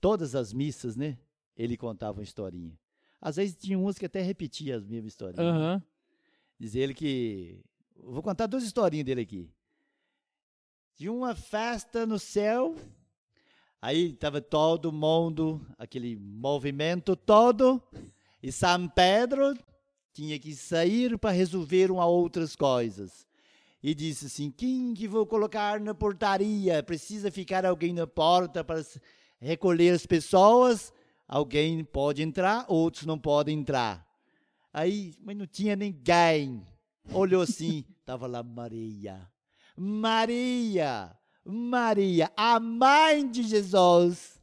todas as missas, né? Ele contava uma historinha. Às vezes tinha uns que até repetia as mesmas historinhas. Aham. Diz ele que. Vou contar duas historinhas dele aqui. De uma festa no céu. Aí estava todo mundo, aquele movimento todo. E São Pedro tinha que sair para resolver uma outras coisas. E disse assim: quem que vou colocar na portaria? Precisa ficar alguém na porta para recolher as pessoas? Alguém pode entrar, outros não podem entrar. Aí, mas não tinha ninguém. Olhou assim, tava lá Maria. Maria, Maria, a mãe de Jesus.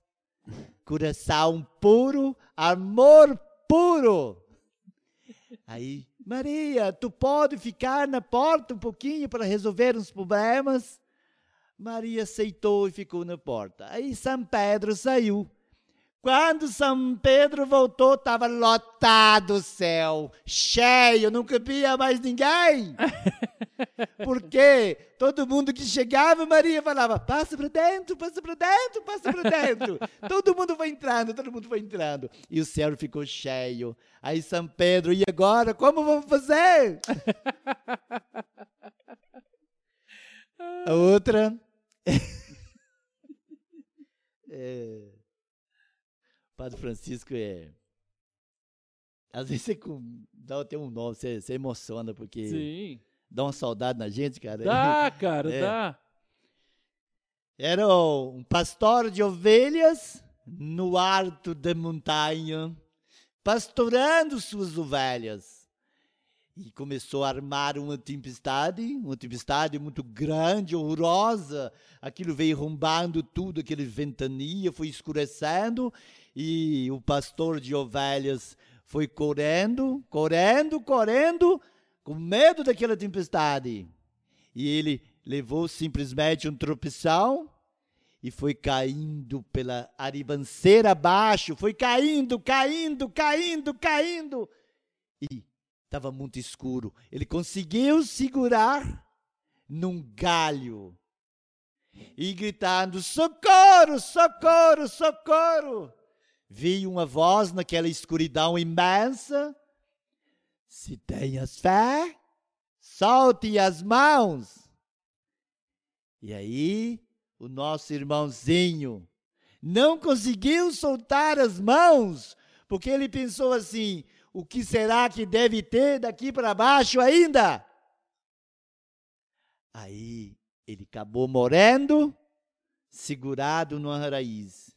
coração puro, amor puro. Aí, Maria, tu pode ficar na porta um pouquinho para resolver uns problemas? Maria aceitou e ficou na porta. Aí São Pedro saiu. Quando São Pedro voltou, estava lotado o céu, cheio, não cabia mais ninguém. Porque todo mundo que chegava, Maria falava: passa para dentro, passa para dentro, passa para dentro. todo mundo foi entrando, todo mundo foi entrando. E o céu ficou cheio. Aí São Pedro, e agora? Como vamos fazer? A outra. é Padre Francisco é. Às vezes você dá até um nome, você, você emociona, porque Sim. dá uma saudade na gente, cara. Dá, cara, é. dá. Era um pastor de ovelhas no alto da montanha, pastorando suas ovelhas. E começou a armar uma tempestade, uma tempestade muito grande, horrorosa. Aquilo veio rombando tudo, aquele ventania foi escurecendo e o pastor de ovelhas foi correndo, correndo, correndo, com medo daquela tempestade. E ele levou simplesmente um tropeção e foi caindo pela aribanceira abaixo, foi caindo, caindo, caindo, caindo. E estava muito escuro. Ele conseguiu segurar num galho e gritando: socorro, socorro, socorro vi uma voz naquela escuridão imensa. Se tenhas fé, solte as mãos. E aí, o nosso irmãozinho não conseguiu soltar as mãos, porque ele pensou assim: o que será que deve ter daqui para baixo ainda? Aí ele acabou morrendo, segurado numa raiz.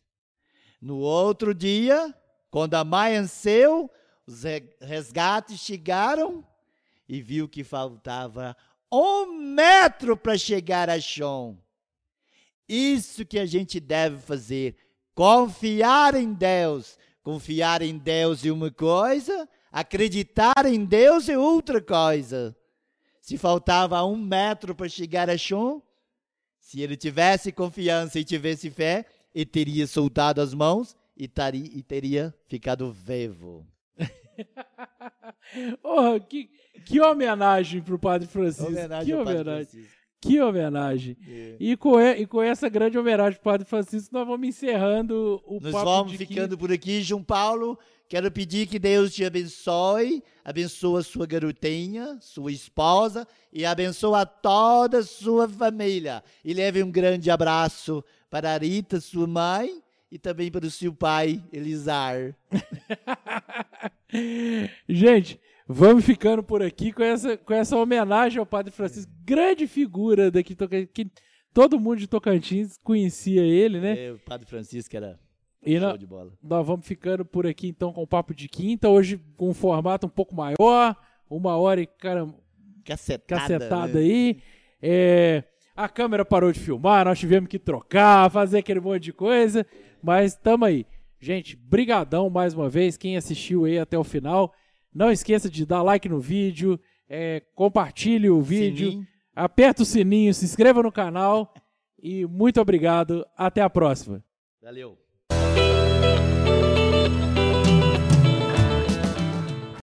No outro dia, quando amanheceu, os resgates chegaram e viu que faltava um metro para chegar a chão. Isso que a gente deve fazer, confiar em Deus. Confiar em Deus é uma coisa, acreditar em Deus é outra coisa. Se faltava um metro para chegar a chão, se ele tivesse confiança e tivesse fé, e teria soltado as mãos e, taria, e teria ficado vivo. oh, que, que homenagem para o Padre Francisco. Homenagem que homenagem. Que homenagem. É. E, com, e com essa grande homenagem para o Padre Francisco, nós vamos encerrando o nós papo. Nós vamos ficando que... por aqui, João Paulo. Quero pedir que Deus te abençoe, abençoe sua garotinha, sua esposa e abençoe toda a sua família. E leve um grande abraço para a Rita, sua mãe, e também para o seu pai, Elizar. Gente, vamos ficando por aqui com essa, com essa homenagem ao Padre Francisco, grande figura daqui, que todo mundo de Tocantins conhecia ele, né? É, o Padre Francisco era e Show de bola. Nós vamos ficando por aqui então com o papo de quinta, hoje com um formato um pouco maior, uma hora e cara, cacetada, cacetada né? aí. É, a câmera parou de filmar, nós tivemos que trocar, fazer aquele monte de coisa, mas tamo aí. Gente, brigadão mais uma vez, quem assistiu aí até o final. Não esqueça de dar like no vídeo, é, compartilhe o vídeo, sininho. aperta o sininho, se inscreva no canal e muito obrigado. Até a próxima. Valeu.